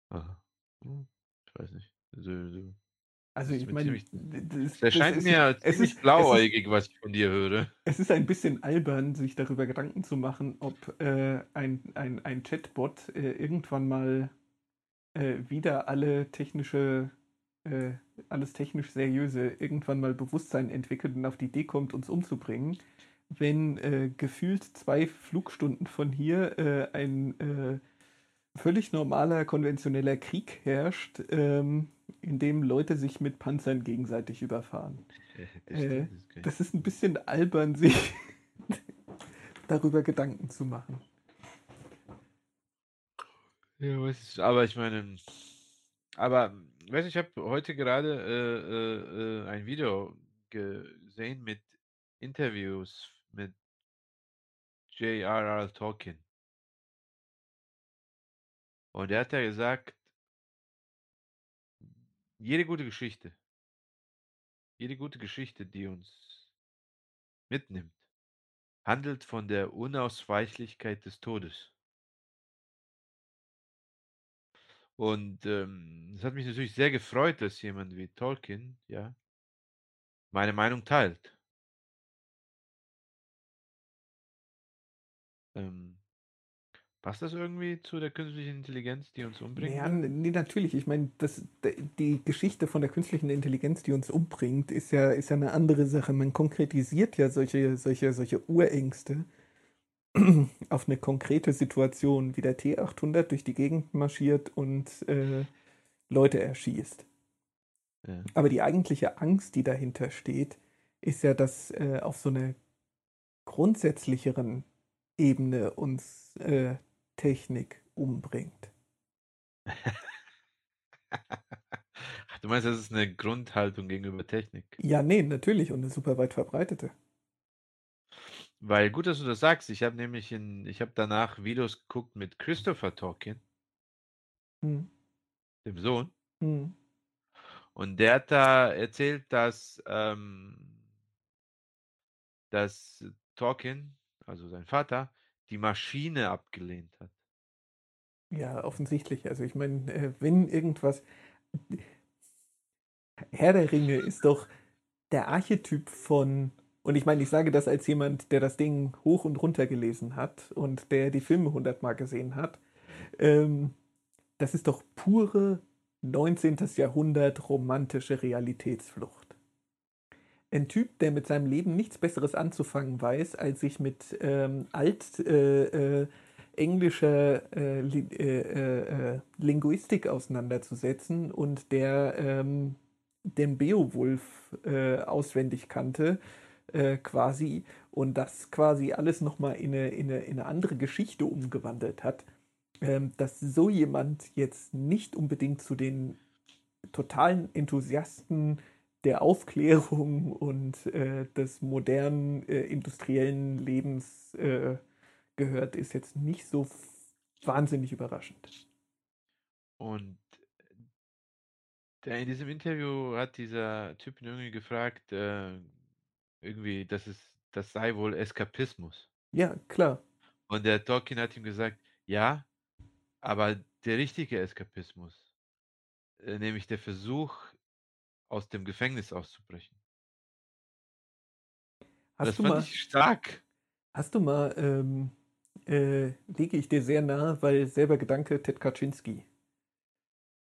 [SPEAKER 1] Aha. Hm, Ich weiß nicht. Also, so.
[SPEAKER 2] Also
[SPEAKER 1] Das ist
[SPEAKER 2] ich meine, das,
[SPEAKER 1] Es erscheint
[SPEAKER 2] ist,
[SPEAKER 1] mir
[SPEAKER 2] es
[SPEAKER 1] ziemlich
[SPEAKER 2] ist-
[SPEAKER 1] blauäugig, was ich von dir höre.
[SPEAKER 2] es ist ein bisschen albern, sich darüber Gedanken zu machen, ob äh, ein, ein, ein Chatbot äh, irgendwann mal äh, wieder alle technische, äh, alles technisch seriöse irgendwann mal Bewusstsein entwickelt und auf die Idee kommt, uns umzubringen, wenn äh, gefühlt zwei Flugstunden von hier äh, ein völlig normaler, konventioneller Krieg herrscht, ähm, in dem Leute sich mit Panzern gegenseitig überfahren.
[SPEAKER 1] Das
[SPEAKER 2] Äh,
[SPEAKER 1] das
[SPEAKER 2] ist ein bisschen albern, sich darüber Gedanken zu machen.
[SPEAKER 1] Ja, was ist, aber ich meine, Aber weißt du, ich habe heute gerade äh, äh, äh, ein Video gesehen mit Interviews mit J.R.R. Tolkien. Und er hat ja gesagt, jede gute Geschichte, jede gute Geschichte, die uns mitnimmt, handelt von der Unausweichlichkeit des Todes. Und ähm, es hat mich natürlich sehr gefreut, dass jemand wie Tolkien, ja, meine Meinung teilt. Ähm, passt das irgendwie zu der künstlichen Intelligenz, die uns umbringt?
[SPEAKER 2] Ja, nee, natürlich. Ich meine, das, die Geschichte von der künstlichen Intelligenz, die uns umbringt, ist ja, ist ja eine andere Sache. Man konkretisiert ja solche, solche, solche Urängste auf eine konkrete Situation, wie der T800 durch die Gegend marschiert und äh, Leute erschießt. Ja. Aber die eigentliche Angst, die dahinter steht, ist ja, dass äh, auf so einer grundsätzlicheren Ebene uns äh, Technik umbringt.
[SPEAKER 1] du meinst, das ist eine Grundhaltung gegenüber Technik?
[SPEAKER 2] Ja, nee, natürlich und eine super weit verbreitete.
[SPEAKER 1] Weil gut, dass du das sagst. Ich habe nämlich in, ich habe danach Videos geguckt mit Christopher Tolkien, hm. dem Sohn. Hm. Und der hat da erzählt, dass, ähm, dass Tolkien, also sein Vater, die Maschine abgelehnt hat.
[SPEAKER 2] Ja, offensichtlich. Also ich meine, äh, wenn irgendwas. Herr der Ringe ist doch der Archetyp von. Und ich meine, ich sage das als jemand, der das Ding hoch und runter gelesen hat und der die Filme hundertmal gesehen hat. Ähm, das ist doch pure 19. Jahrhundert romantische Realitätsflucht. Ein Typ, der mit seinem Leben nichts Besseres anzufangen weiß, als sich mit ähm, alt äh, äh, englischer äh, äh, äh, Linguistik auseinanderzusetzen und der ähm, den Beowulf äh, auswendig kannte, quasi, und das quasi alles nochmal in eine, in, eine, in eine andere Geschichte umgewandelt hat. Ähm, dass so jemand jetzt nicht unbedingt zu den totalen Enthusiasten der Aufklärung und äh, des modernen äh, industriellen Lebens äh, gehört, ist jetzt nicht so wahnsinnig überraschend.
[SPEAKER 1] Und der, in diesem Interview hat dieser Typ irgendwie gefragt, äh, irgendwie, das ist, das sei wohl Eskapismus.
[SPEAKER 2] Ja, klar.
[SPEAKER 1] Und der Tolkien hat ihm gesagt, ja, aber der richtige Eskapismus, äh, nämlich der Versuch, aus dem Gefängnis auszubrechen. Hast das fand mal, ich stark.
[SPEAKER 2] Hast du mal, ähm, äh, lege ich dir sehr nah, weil selber Gedanke Ted Kaczynski,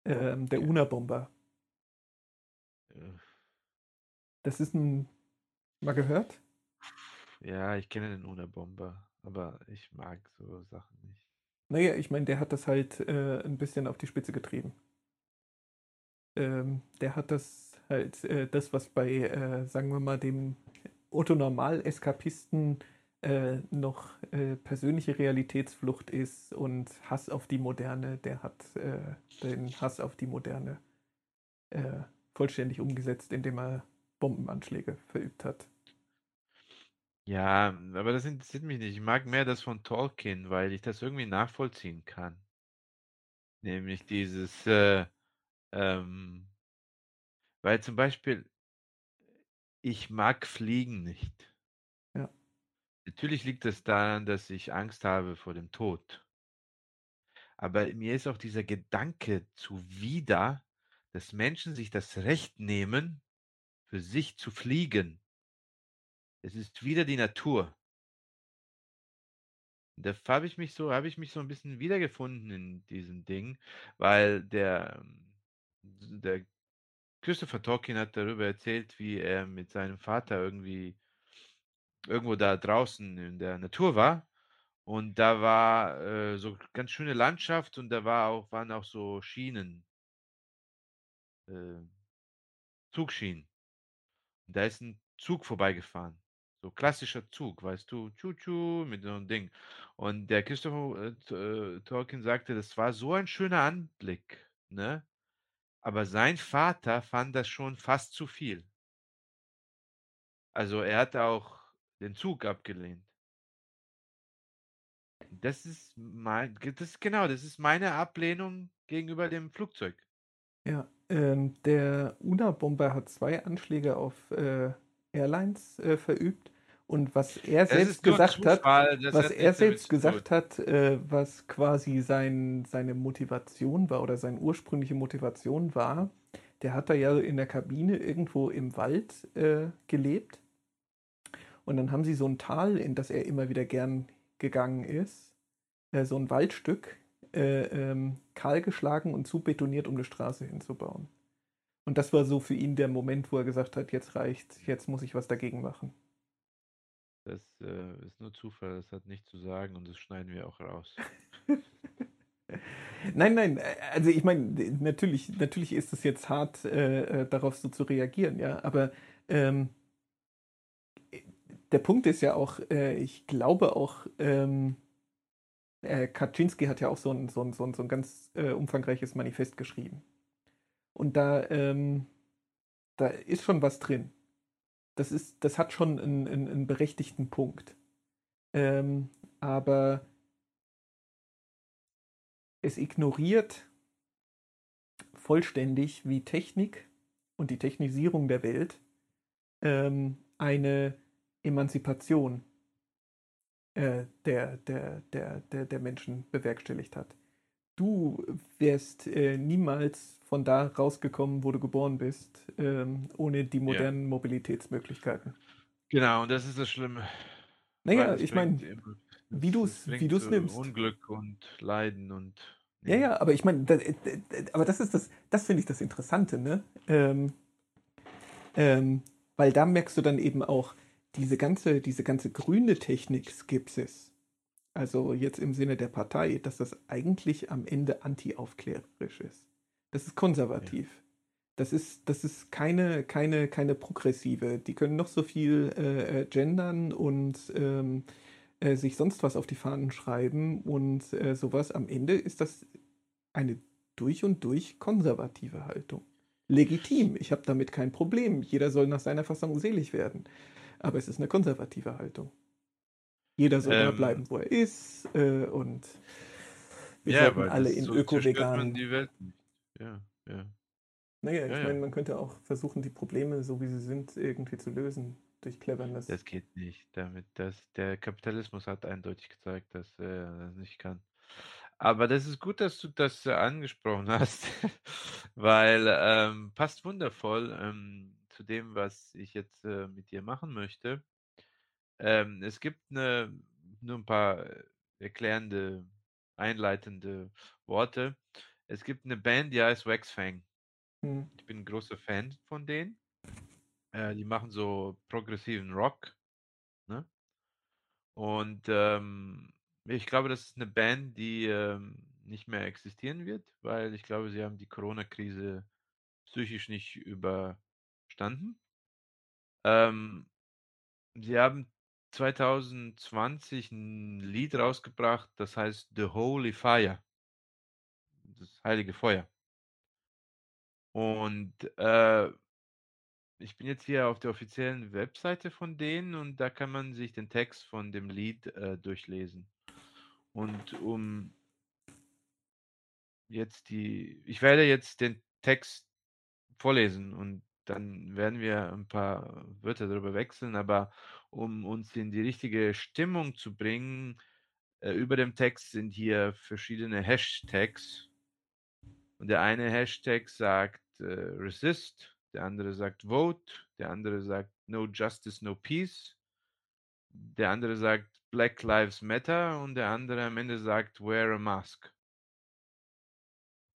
[SPEAKER 2] ähm, der ja. UNA-Bomber. Das ist ein, mal gehört?
[SPEAKER 1] Ja, ich kenne den UNA-Bomber, aber ich mag so Sachen nicht.
[SPEAKER 2] Naja, ich meine, der hat das halt äh, ein bisschen auf die Spitze getrieben. Ähm, der hat das halt, äh, das, was bei, äh, sagen wir mal, dem Otto-Normal-Eskapisten äh, noch äh, persönliche Realitätsflucht ist und Hass auf die Moderne, der hat äh, den Hass auf die Moderne vollständig umgesetzt, indem er Bombenanschläge verübt hat.
[SPEAKER 1] Ja, aber das interessiert mich nicht. Ich mag mehr das von Tolkien, weil ich das irgendwie nachvollziehen kann. Nämlich dieses, äh, ähm, weil zum Beispiel, ich mag Fliegen nicht.
[SPEAKER 2] Ja.
[SPEAKER 1] Natürlich liegt es daran, dass ich Angst habe vor dem Tod. Aber mir ist auch dieser Gedanke zuwider, dass Menschen sich das Recht nehmen, für sich zu fliegen. Es ist wieder die Natur. Da habe ich mich so habe ich mich so ein bisschen wiedergefunden in diesem Ding, weil der ähm, der Christopher Tolkien hat darüber erzählt, wie er mit seinem Vater irgendwie irgendwo da draußen in der Natur war und da war, äh, so ganz schöne Landschaft und da war auch waren auch so Schienen äh, Zugschienen. Und da ist ein Zug vorbeigefahren. So klassischer Zug, weißt du, tschu-tschu mit so einem Ding. Und der Christopher äh, äh, Tolkien sagte, das war so ein schöner Anblick, ne? Aber sein Vater fand das schon fast zu viel. Also, er hat auch den Zug abgelehnt. Das ist mein das ist genau, das ist meine Ablehnung gegenüber dem Flugzeug.
[SPEAKER 2] Ja, ähm, der Unabomber hat zwei Anschläge auf äh, Airlines äh, verübt. Und was er selbst gesagt hat,
[SPEAKER 1] Zufall, das
[SPEAKER 2] was
[SPEAKER 1] hat
[SPEAKER 2] er selbst
[SPEAKER 1] zu
[SPEAKER 2] gesagt hat, äh, was quasi sein, seine Motivation war oder seine ursprüngliche Motivation war, der hat da ja in der Kabine irgendwo im Wald äh, gelebt. Und dann haben sie so ein Tal, in das er immer wieder gern gegangen ist, äh, so ein Waldstück, äh, ähm, kahl geschlagen und zubetoniert, um eine Straße hinzubauen. Und das war so für ihn der Moment, wo er gesagt hat, jetzt reicht's, jetzt muss ich was dagegen machen.
[SPEAKER 1] Das äh, ist nur Zufall, das hat nichts zu sagen und das schneiden wir auch raus.
[SPEAKER 2] Nein, nein, äh, also ich meine, natürlich, natürlich ist es jetzt hart, äh, äh, darauf so zu reagieren, ja, aber ähm, der Punkt ist ja auch, äh, ich glaube auch, ähm, äh, Kaczynski hat ja auch so ein, so ein, so ein, so ein ganz äh, umfangreiches Manifest geschrieben. Und da, ähm, da ist schon was drin. Das, ist, das hat schon einen, einen, einen berechtigten Punkt. Ähm, aber es ignoriert vollständig, wie Technik und die Technisierung der Welt ähm, eine Emanzipation äh, der, der, der, der, der Menschen bewerkstelligt hat. Du wärst äh, niemals von da rausgekommen, wo du geboren bist, ähm, ohne die modernen Mobilitätsmöglichkeiten.
[SPEAKER 1] Genau, und das ist das Schlimme.
[SPEAKER 2] Naja, ich meine, wie du
[SPEAKER 1] es
[SPEAKER 2] wie du's
[SPEAKER 1] zu
[SPEAKER 2] nimmst.
[SPEAKER 1] Unglück und Leiden und.
[SPEAKER 2] Ja, ja, aber ich meine, äh, äh, aber das ist das, das finde ich das Interessante, ne? Ähm, ähm, weil da merkst du dann eben auch diese ganze, diese ganze grüne Technik-Skepsis, also jetzt im Sinne der Partei, dass das eigentlich am Ende anti-aufklärerisch ist. Das ist konservativ. Das ist, das ist keine, keine, keine progressive. Die können noch so viel äh, äh, gendern und ähm, äh, sich sonst was auf die Fahnen schreiben und äh, sowas. Am Ende ist das eine durch und durch konservative Haltung. Legitim, ich habe damit kein Problem. Jeder soll nach seiner Fassung selig werden. Aber es ist eine konservative Haltung. Jeder soll da
[SPEAKER 1] Ähm.
[SPEAKER 2] bleiben, wo er ist. Äh, und wir
[SPEAKER 1] ja,
[SPEAKER 2] sollten alle in
[SPEAKER 1] so
[SPEAKER 2] öko-veganen
[SPEAKER 1] die Welt nicht. Ja, ja.
[SPEAKER 2] Naja, ich
[SPEAKER 1] Ja, ja.
[SPEAKER 2] meine, man könnte auch versuchen, die Probleme, so wie sie sind, irgendwie zu lösen durch Cleverness.
[SPEAKER 1] Das geht nicht. Damit, das, der Kapitalismus hat eindeutig gezeigt, dass er das nicht kann. Aber das ist gut, dass du das angesprochen hast, weil ähm, passt wundervoll ähm, zu dem, was ich jetzt äh, mit dir machen möchte. Ähm, es gibt eine, nur ein paar äh, erklärende, einleitende Worte. Es gibt eine Band, die heißt Waxfang.
[SPEAKER 2] Hm.
[SPEAKER 1] Ich bin ein großer Fan von denen. Äh, die machen so progressiven Rock. Ne? Und ähm, ich glaube, das ist eine Band, die ähm, nicht mehr existieren wird, weil ich glaube, sie haben die Corona-Krise psychisch nicht überstanden. Ähm, sie haben 2020 ein Lied rausgebracht, das heißt The Holy Fire. Das heilige Feuer. Und äh, ich bin jetzt hier auf der offiziellen Webseite von denen und da kann man sich den Text von dem Lied äh, durchlesen. Und um jetzt die, ich werde jetzt den Text vorlesen und dann werden wir ein paar Wörter darüber wechseln, aber um uns in die richtige Stimmung zu bringen, äh, über dem Text sind hier verschiedene Hashtags. Und der eine Hashtag sagt äh, Resist, der andere sagt Vote, der andere sagt No Justice, No Peace, der andere sagt Black Lives Matter und der andere am Ende sagt Wear a Mask.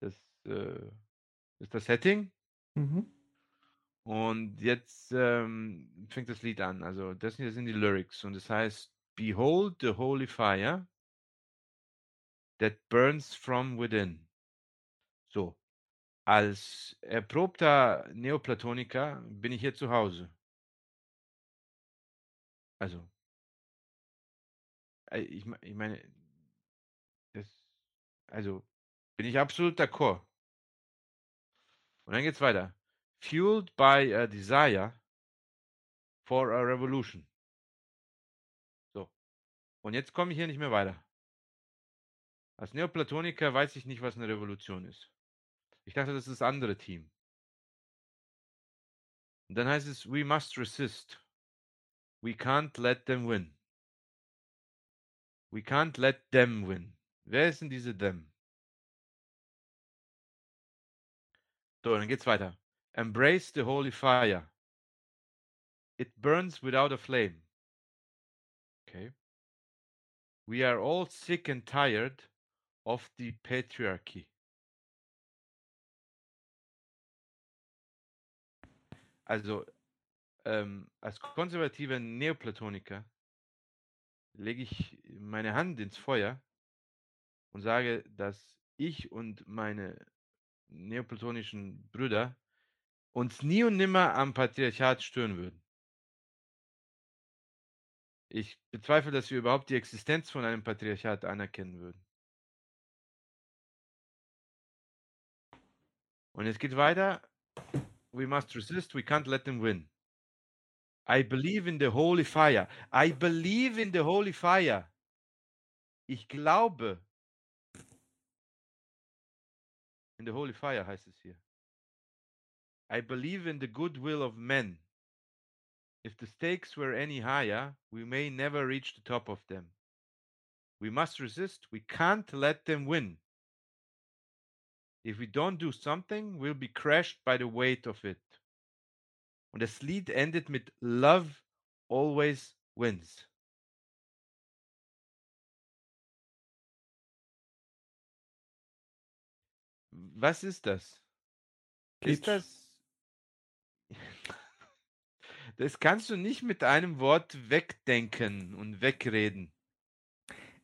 [SPEAKER 1] Das äh, ist das Setting.
[SPEAKER 2] Mhm.
[SPEAKER 1] Und jetzt ähm, fängt das Lied an. Also das sind die Lyrics und es heißt Behold the holy fire that burns from within. So. Als erprobter Neoplatoniker bin ich hier zu Hause. Also. Ich, ich meine, das, also bin ich absolut d'accord. Und dann geht's weiter. Fueled by a desire for a revolution. So. Und jetzt komme ich hier nicht mehr weiter. Als Neoplatoniker weiß ich nicht, was eine Revolution ist. Ich dachte, das ist das andere Team. Und dann heißt es, we must resist. We can't let them win. We can't let them win. Wer ist denn diese them? So, dann geht's weiter. Embrace the holy fire. It burns without a flame. Okay. We are all sick and tired of the patriarchy. Also, ähm, als konservativer Neoplatoniker lege ich meine Hand ins Feuer und sage, dass ich und meine neoplatonischen Brüder uns nie und nimmer am Patriarchat stören würden. Ich bezweifle, dass wir überhaupt die Existenz von einem Patriarchat anerkennen würden. Und es geht weiter. We must resist, we can't let them win. I believe in the holy fire. I believe in the holy fire. Ich glaube. In the holy fire heißt es hier. I believe in the goodwill of men. If the stakes were any higher, we may never reach the top of them. We must resist. We can't let them win. If we don't do something, we'll be crushed by the weight of it. Und das Lied endet mit Love always wins. Hm, was ist das? Ist das? Das kannst du nicht mit einem Wort wegdenken und wegreden.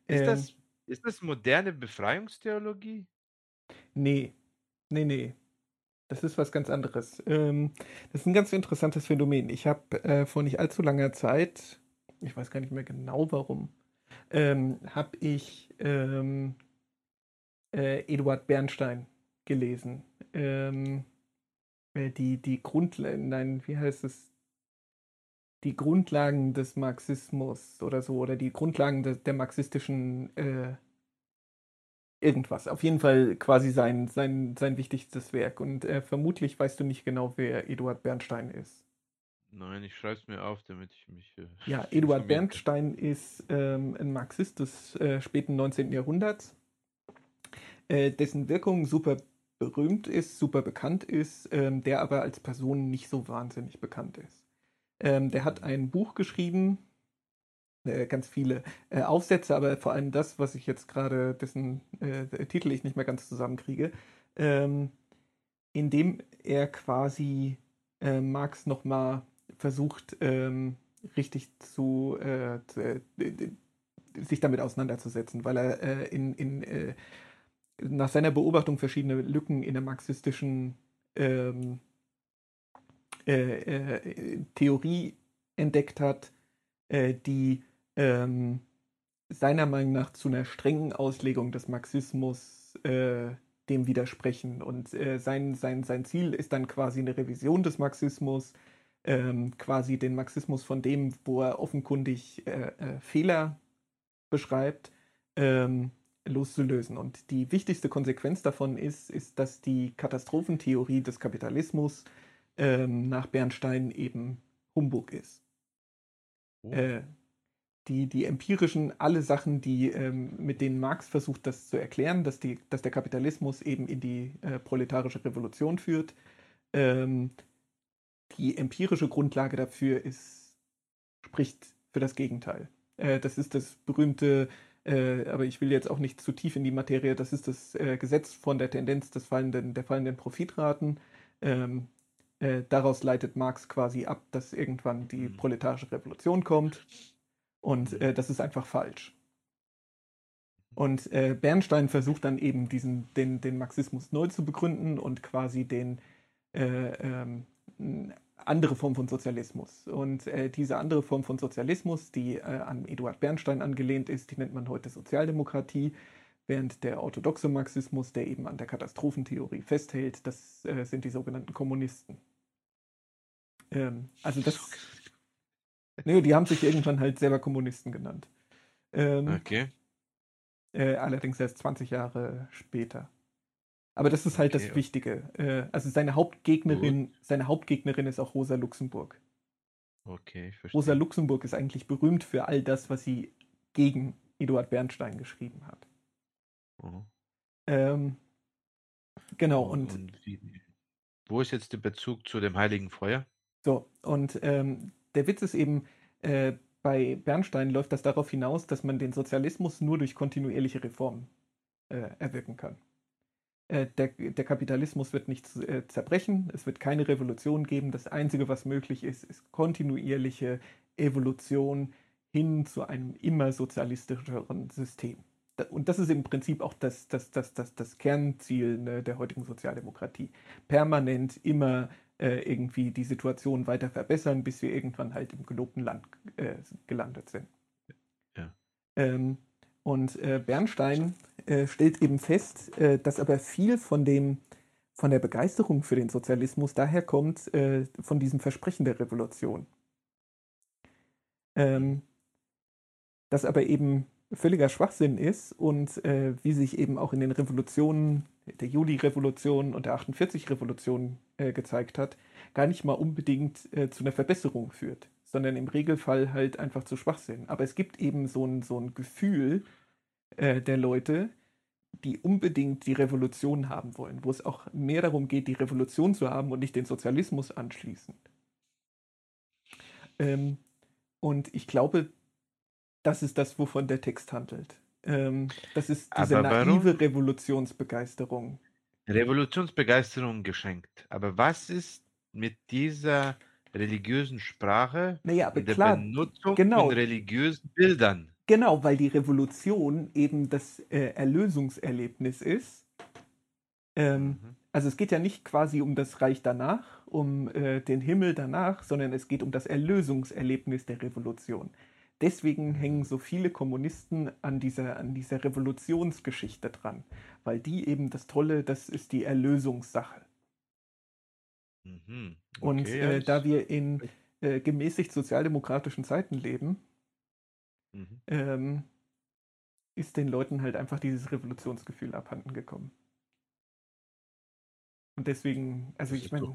[SPEAKER 1] Ist
[SPEAKER 2] Ähm,
[SPEAKER 1] das, ist das moderne Befreiungstheologie?
[SPEAKER 2] Nee, nee, nee. Das ist was ganz anderes. Ähm, das ist ein ganz interessantes Phänomen. Ich habe äh, vor nicht allzu langer Zeit, ich weiß gar nicht mehr genau warum, ähm, habe ich ähm, äh, Eduard Bernstein gelesen. Ähm, äh, die, die Grundlagen, nein, wie heißt es? Die Grundlagen des Marxismus oder so, oder die Grundlagen de, der marxistischen äh, irgendwas. Auf jeden Fall quasi sein, sein, sein wichtigstes Werk. Und äh, vermutlich weißt du nicht genau, wer Eduard Bernstein ist.
[SPEAKER 1] Nein, ich schreibe es mir auf, damit ich mich. Äh,
[SPEAKER 2] Ja, Eduard. Bernstein ist ähm, ein Marxist des äh, späten 19. Jahrhunderts, äh, dessen Wirkung super berühmt ist, super bekannt ist, ähm, der aber als Person nicht so wahnsinnig bekannt ist. Ähm, der hat ein Buch geschrieben, äh, ganz viele äh, Aufsätze, aber vor allem das, was ich jetzt gerade, dessen äh, Titel ich nicht mehr ganz zusammenkriege, ähm, in dem er quasi äh, Marx nochmal versucht, ähm, richtig zu, äh, zu äh, sich damit auseinanderzusetzen, weil er äh, in, in, nach seiner Beobachtung verschiedene Lücken in der marxistischen ähm, äh, äh, Theorie entdeckt hat, äh, die ähm, seiner Meinung nach zu einer strengen Auslegung des Marxismus äh, dem widersprechen. Und äh, sein, sein, sein Ziel ist dann quasi eine Revision des Marxismus, ähm, quasi den Marxismus von dem, wo er offenkundig äh, Fehler beschreibt, ähm, loszulösen. Und die wichtigste Konsequenz davon ist, ist, dass die Katastrophentheorie des Kapitalismus ähm, nach Bernstein eben Humbug ist.
[SPEAKER 1] Oh.
[SPEAKER 2] Äh, die, die empirischen, alle Sachen, die, ähm, mit denen Marx versucht, das zu erklären, dass, die, dass der Kapitalismus eben in die äh, proletarische Revolution führt, ähm, die empirische Grundlage dafür ist, spricht für das Gegenteil. Äh, das ist das berühmte, äh, aber ich will jetzt auch nicht zu tief in die Materie, das ist das äh, Gesetz von der Tendenz des fallenden, der fallenden Profitraten. Ähm, äh, daraus leitet Marx quasi ab, dass irgendwann die
[SPEAKER 1] Mhm.
[SPEAKER 2] proletarische Revolution kommt. Und
[SPEAKER 1] Mhm.
[SPEAKER 2] äh, das ist einfach falsch. Und äh, Bernstein versucht dann eben diesen, den, den Marxismus neu zu begründen und quasi den äh, ähm, andere Form von Sozialismus. Und äh, diese andere Form von Sozialismus, die äh, an Eduard Bernstein angelehnt ist, die nennt man heute Sozialdemokratie. während der orthodoxe Marxismus, der eben an der Katastrophentheorie festhält, das äh, sind die sogenannten Kommunisten. Ähm, also das. Nee, die haben sich irgendwann halt selber Kommunisten genannt. Ähm,
[SPEAKER 1] Okay.
[SPEAKER 2] äh, allerdings erst 20 Jahre später. Aber das ist halt
[SPEAKER 1] Okay.
[SPEAKER 2] das Wichtige. Äh, also seine Hauptgegnerin, seine Hauptgegnerin ist auch Rosa Luxemburg.
[SPEAKER 1] Okay, ich verstehe.
[SPEAKER 2] Rosa Luxemburg ist eigentlich berühmt für all das, was sie gegen Eduard Bernstein geschrieben hat.
[SPEAKER 1] Mhm.
[SPEAKER 2] Ähm, genau, und
[SPEAKER 1] wie, wo ist jetzt der Bezug zu dem Heiligen Feuer?
[SPEAKER 2] So, und ähm, der Witz ist eben, äh, bei Bernstein läuft das darauf hinaus, dass man den Sozialismus nur durch kontinuierliche Reformen äh, erwirken kann. Äh, der, der Kapitalismus wird nicht äh, zerbrechen, es wird keine Revolution geben. Das Einzige, was möglich ist, ist kontinuierliche Evolution hin zu einem immer sozialistischeren System. Und das ist im Prinzip auch das, das, das, das, das Kernziel ne, der heutigen Sozialdemokratie. Permanent immer äh, irgendwie die Situation weiter verbessern, bis wir irgendwann halt im gelobten Land äh, gelandet sind.
[SPEAKER 1] Ja.
[SPEAKER 2] Ähm, und äh, Bernstein äh, stellt eben fest, äh, dass aber viel von dem von der Begeisterung für den Sozialismus daher kommt äh, von diesem Versprechen der Revolution. Ähm, das aber eben völliger Schwachsinn ist und äh, wie sich eben auch in den Revolutionen, der Juli-Revolution und der 48-Revolution äh, gezeigt hat, gar nicht mal unbedingt zu einer Verbesserung führt, sondern im Regelfall halt einfach zu Schwachsinn. Aber es gibt eben so ein, so ein Gefühl äh, der Leute, die unbedingt die Revolution haben wollen, wo es auch mehr darum geht, die Revolution zu haben und nicht den Sozialismus anschließend. Ähm, und ich glaube, das ist das, wovon der Text handelt. Ähm, das ist diese naive Revolutionsbegeisterung.
[SPEAKER 1] Revolutionsbegeisterung geschenkt. Aber was ist mit dieser religiösen Sprache
[SPEAKER 2] Naja,
[SPEAKER 1] und der
[SPEAKER 2] klar,
[SPEAKER 1] Benutzung
[SPEAKER 2] genau.
[SPEAKER 1] von religiösen Bildern?
[SPEAKER 2] Genau, weil die Revolution eben das äh, Erlösungserlebnis ist. Ähm,
[SPEAKER 1] Mhm.
[SPEAKER 2] also es geht ja nicht quasi um das Reich danach, um äh, den Himmel danach, sondern es geht um das Erlösungserlebnis der Revolution. Deswegen hängen so viele Kommunisten an dieser, an dieser Revolutionsgeschichte dran, weil die eben das Tolle, das ist die Erlösungssache.
[SPEAKER 1] Mhm.
[SPEAKER 2] Und
[SPEAKER 1] Okay, ja,
[SPEAKER 2] äh,
[SPEAKER 1] das-
[SPEAKER 2] da wir in äh, gemäßigt sozialdemokratischen Zeiten leben,
[SPEAKER 1] Mhm.
[SPEAKER 2] ähm, ist den Leuten halt einfach dieses Revolutionsgefühl abhanden gekommen. Und deswegen, also
[SPEAKER 1] Das
[SPEAKER 2] ich meine,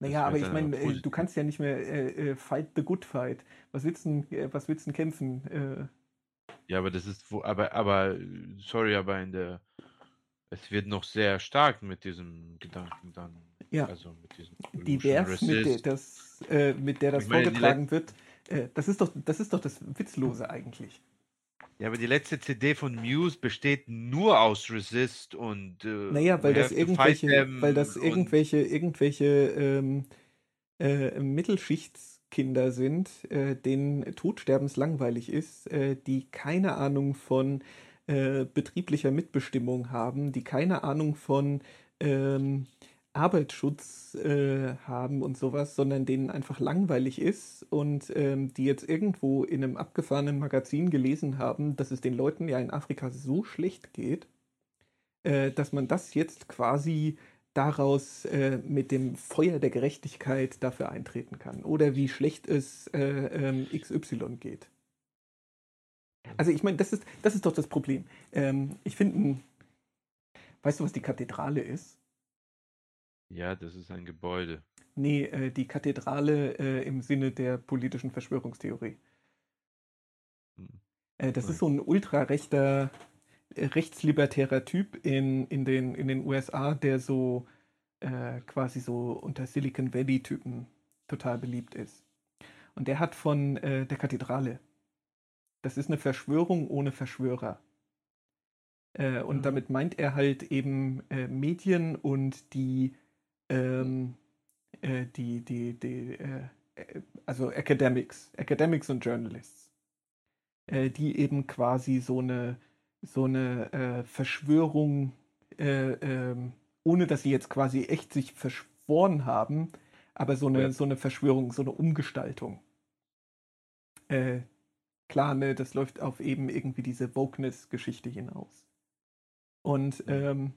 [SPEAKER 2] naja, aber ich meine, äh, du kannst ja nicht mehr äh, äh, fight the good fight. Was willst du denn, äh, was willst du denn kämpfen? Äh,
[SPEAKER 1] Ja, aber das ist, aber, aber, sorry, aber in der, es wird noch sehr stark mit diesem Gedanken dann,
[SPEAKER 2] Ja.
[SPEAKER 1] also mit diesem
[SPEAKER 2] divers, mit der, das, äh, mit der das
[SPEAKER 1] meine, die
[SPEAKER 2] vorgetragen wird. Äh, das, ist doch, das ist doch das Witzlose eigentlich.
[SPEAKER 1] Ja, aber die letzte CD von Muse besteht nur aus Resist und äh,
[SPEAKER 2] Naja, weil
[SPEAKER 1] we
[SPEAKER 2] das irgendwelche, weil das irgendwelche, irgendwelche ähm, äh, Mittelschichtskinder sind, äh, denen todsterbenslangweilig ist, äh, die keine Ahnung von äh, betrieblicher Mitbestimmung haben, die keine Ahnung von ähm, Arbeitsschutz äh, haben und sowas, sondern denen einfach langweilig ist und ähm, die jetzt irgendwo in einem abgefahrenen Magazin gelesen haben, dass es den Leuten ja in Afrika so schlecht geht, äh, dass man das jetzt quasi daraus äh, mit dem Feuer der Gerechtigkeit dafür eintreten kann. Oder wie schlecht es äh, ähm, XY geht. Also ich meine, das ist, das ist doch das Problem. Ähm, ich finde, weißt du, was die Kathedrale ist?
[SPEAKER 1] Ja, das ist ein Gebäude.
[SPEAKER 2] Nee, äh, die Kathedrale äh, im Sinne der politischen Verschwörungstheorie.
[SPEAKER 1] Hm.
[SPEAKER 2] Äh, das
[SPEAKER 1] Nein.
[SPEAKER 2] ist so ein ultrarechter, äh, rechtslibertärer Typ in, in, den, in den USA, der so äh, quasi so unter Silicon Valley-Typen total beliebt ist. Und der hat von äh, der Kathedrale. Das ist eine Verschwörung ohne Verschwörer. Äh, und
[SPEAKER 1] Mhm.
[SPEAKER 2] damit meint er halt eben äh, Medien und die, ähm, äh, die, die, die, äh, äh, also Academics, Academics und Journalists, äh, die eben quasi so eine, so eine Verschwörung, äh, ähm, ohne dass sie jetzt quasi echt sich verschworen haben, aber so eine,
[SPEAKER 1] Ja.
[SPEAKER 2] so eine Verschwörung, so eine Umgestaltung klar, ne, das läuft auf eben irgendwie diese Wokeness-Geschichte hinaus. Und ähm,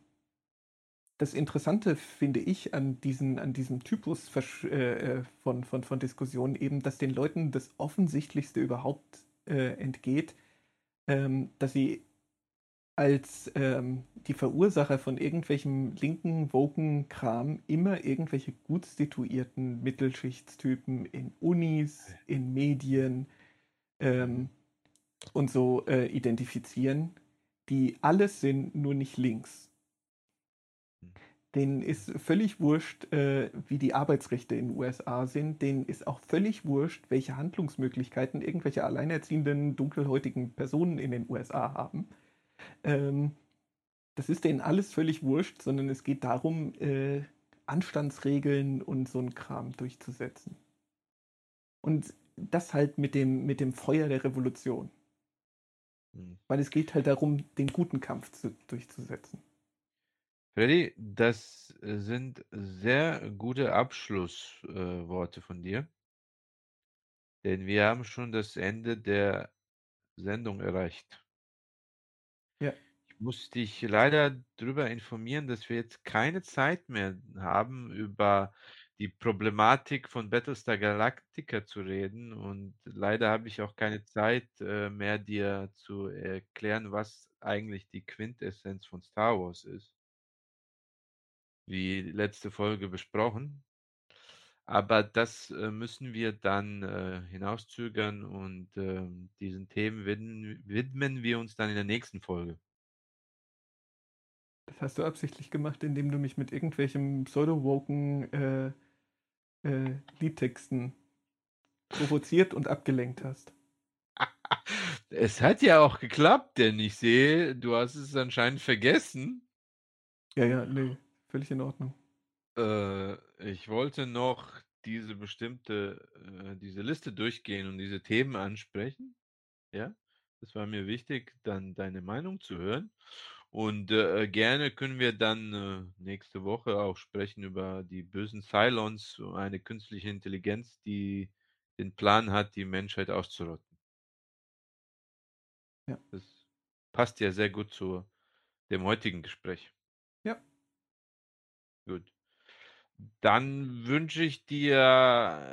[SPEAKER 2] das Interessante finde ich an, diesen, an diesem Typus äh, von, von, von Diskussionen eben, dass den Leuten das Offensichtlichste überhaupt äh, entgeht, ähm, dass sie als ähm, die Verursacher von irgendwelchem linken, woken Kram immer irgendwelche gut situierten Mittelschichtstypen in Unis, in Medien ähm, und so äh, identifizieren, die alles sind, nur nicht links. Denen ist völlig wurscht, äh, wie die Arbeitsrechte in den USA sind. Denen ist auch völlig wurscht, welche Handlungsmöglichkeiten irgendwelche alleinerziehenden, dunkelhäutigen Personen in den USA haben. Ähm, das ist denen alles völlig wurscht, sondern es geht darum, äh, Anstandsregeln und so ein Kram durchzusetzen. Und das halt mit dem, mit dem Feuer der Revolution. Mhm. Weil es geht halt darum, den guten Kampf zu, durchzusetzen.
[SPEAKER 1] Freddy, das sind sehr gute Abschlussworte äh, von dir. Denn wir haben schon das Ende der Sendung erreicht.
[SPEAKER 2] Ja.
[SPEAKER 1] Ich muss dich leider darüber informieren, dass wir jetzt keine Zeit mehr haben, über die Problematik von Battlestar Galactica zu reden. Und leider habe ich auch keine Zeit äh, mehr, dir zu erklären, was eigentlich die Quintessenz von Star Wars ist. Wie letzte Folge besprochen. Aber das äh, müssen wir dann äh, hinauszögern und äh, diesen Themen widmen, widmen wir uns dann in der nächsten Folge.
[SPEAKER 2] Das hast du absichtlich gemacht, indem du mich mit irgendwelchen pseudo-woken äh, äh, Liedtexten provoziert und abgelenkt hast.
[SPEAKER 1] es hat ja auch geklappt, denn ich sehe, du hast es anscheinend vergessen.
[SPEAKER 2] Ja, ja, nee, völlig in Ordnung.
[SPEAKER 1] Äh, ich wollte noch diese bestimmte, äh, diese Liste durchgehen und diese Themen ansprechen. Ja, das war mir wichtig, dann deine Meinung zu hören. Und äh, gerne können wir dann äh, nächste Woche auch sprechen über die bösen Cylons, eine künstliche Intelligenz, die den Plan hat, die Menschheit auszurotten.
[SPEAKER 2] Ja.
[SPEAKER 1] Das passt ja sehr gut zu dem heutigen Gespräch.
[SPEAKER 2] Ja.
[SPEAKER 1] Gut. Dann wünsche ich dir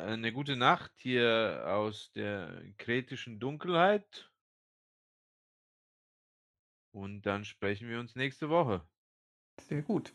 [SPEAKER 1] eine gute Nacht hier aus der kretischen Dunkelheit. Und dann sprechen wir uns nächste Woche.
[SPEAKER 2] Sehr gut.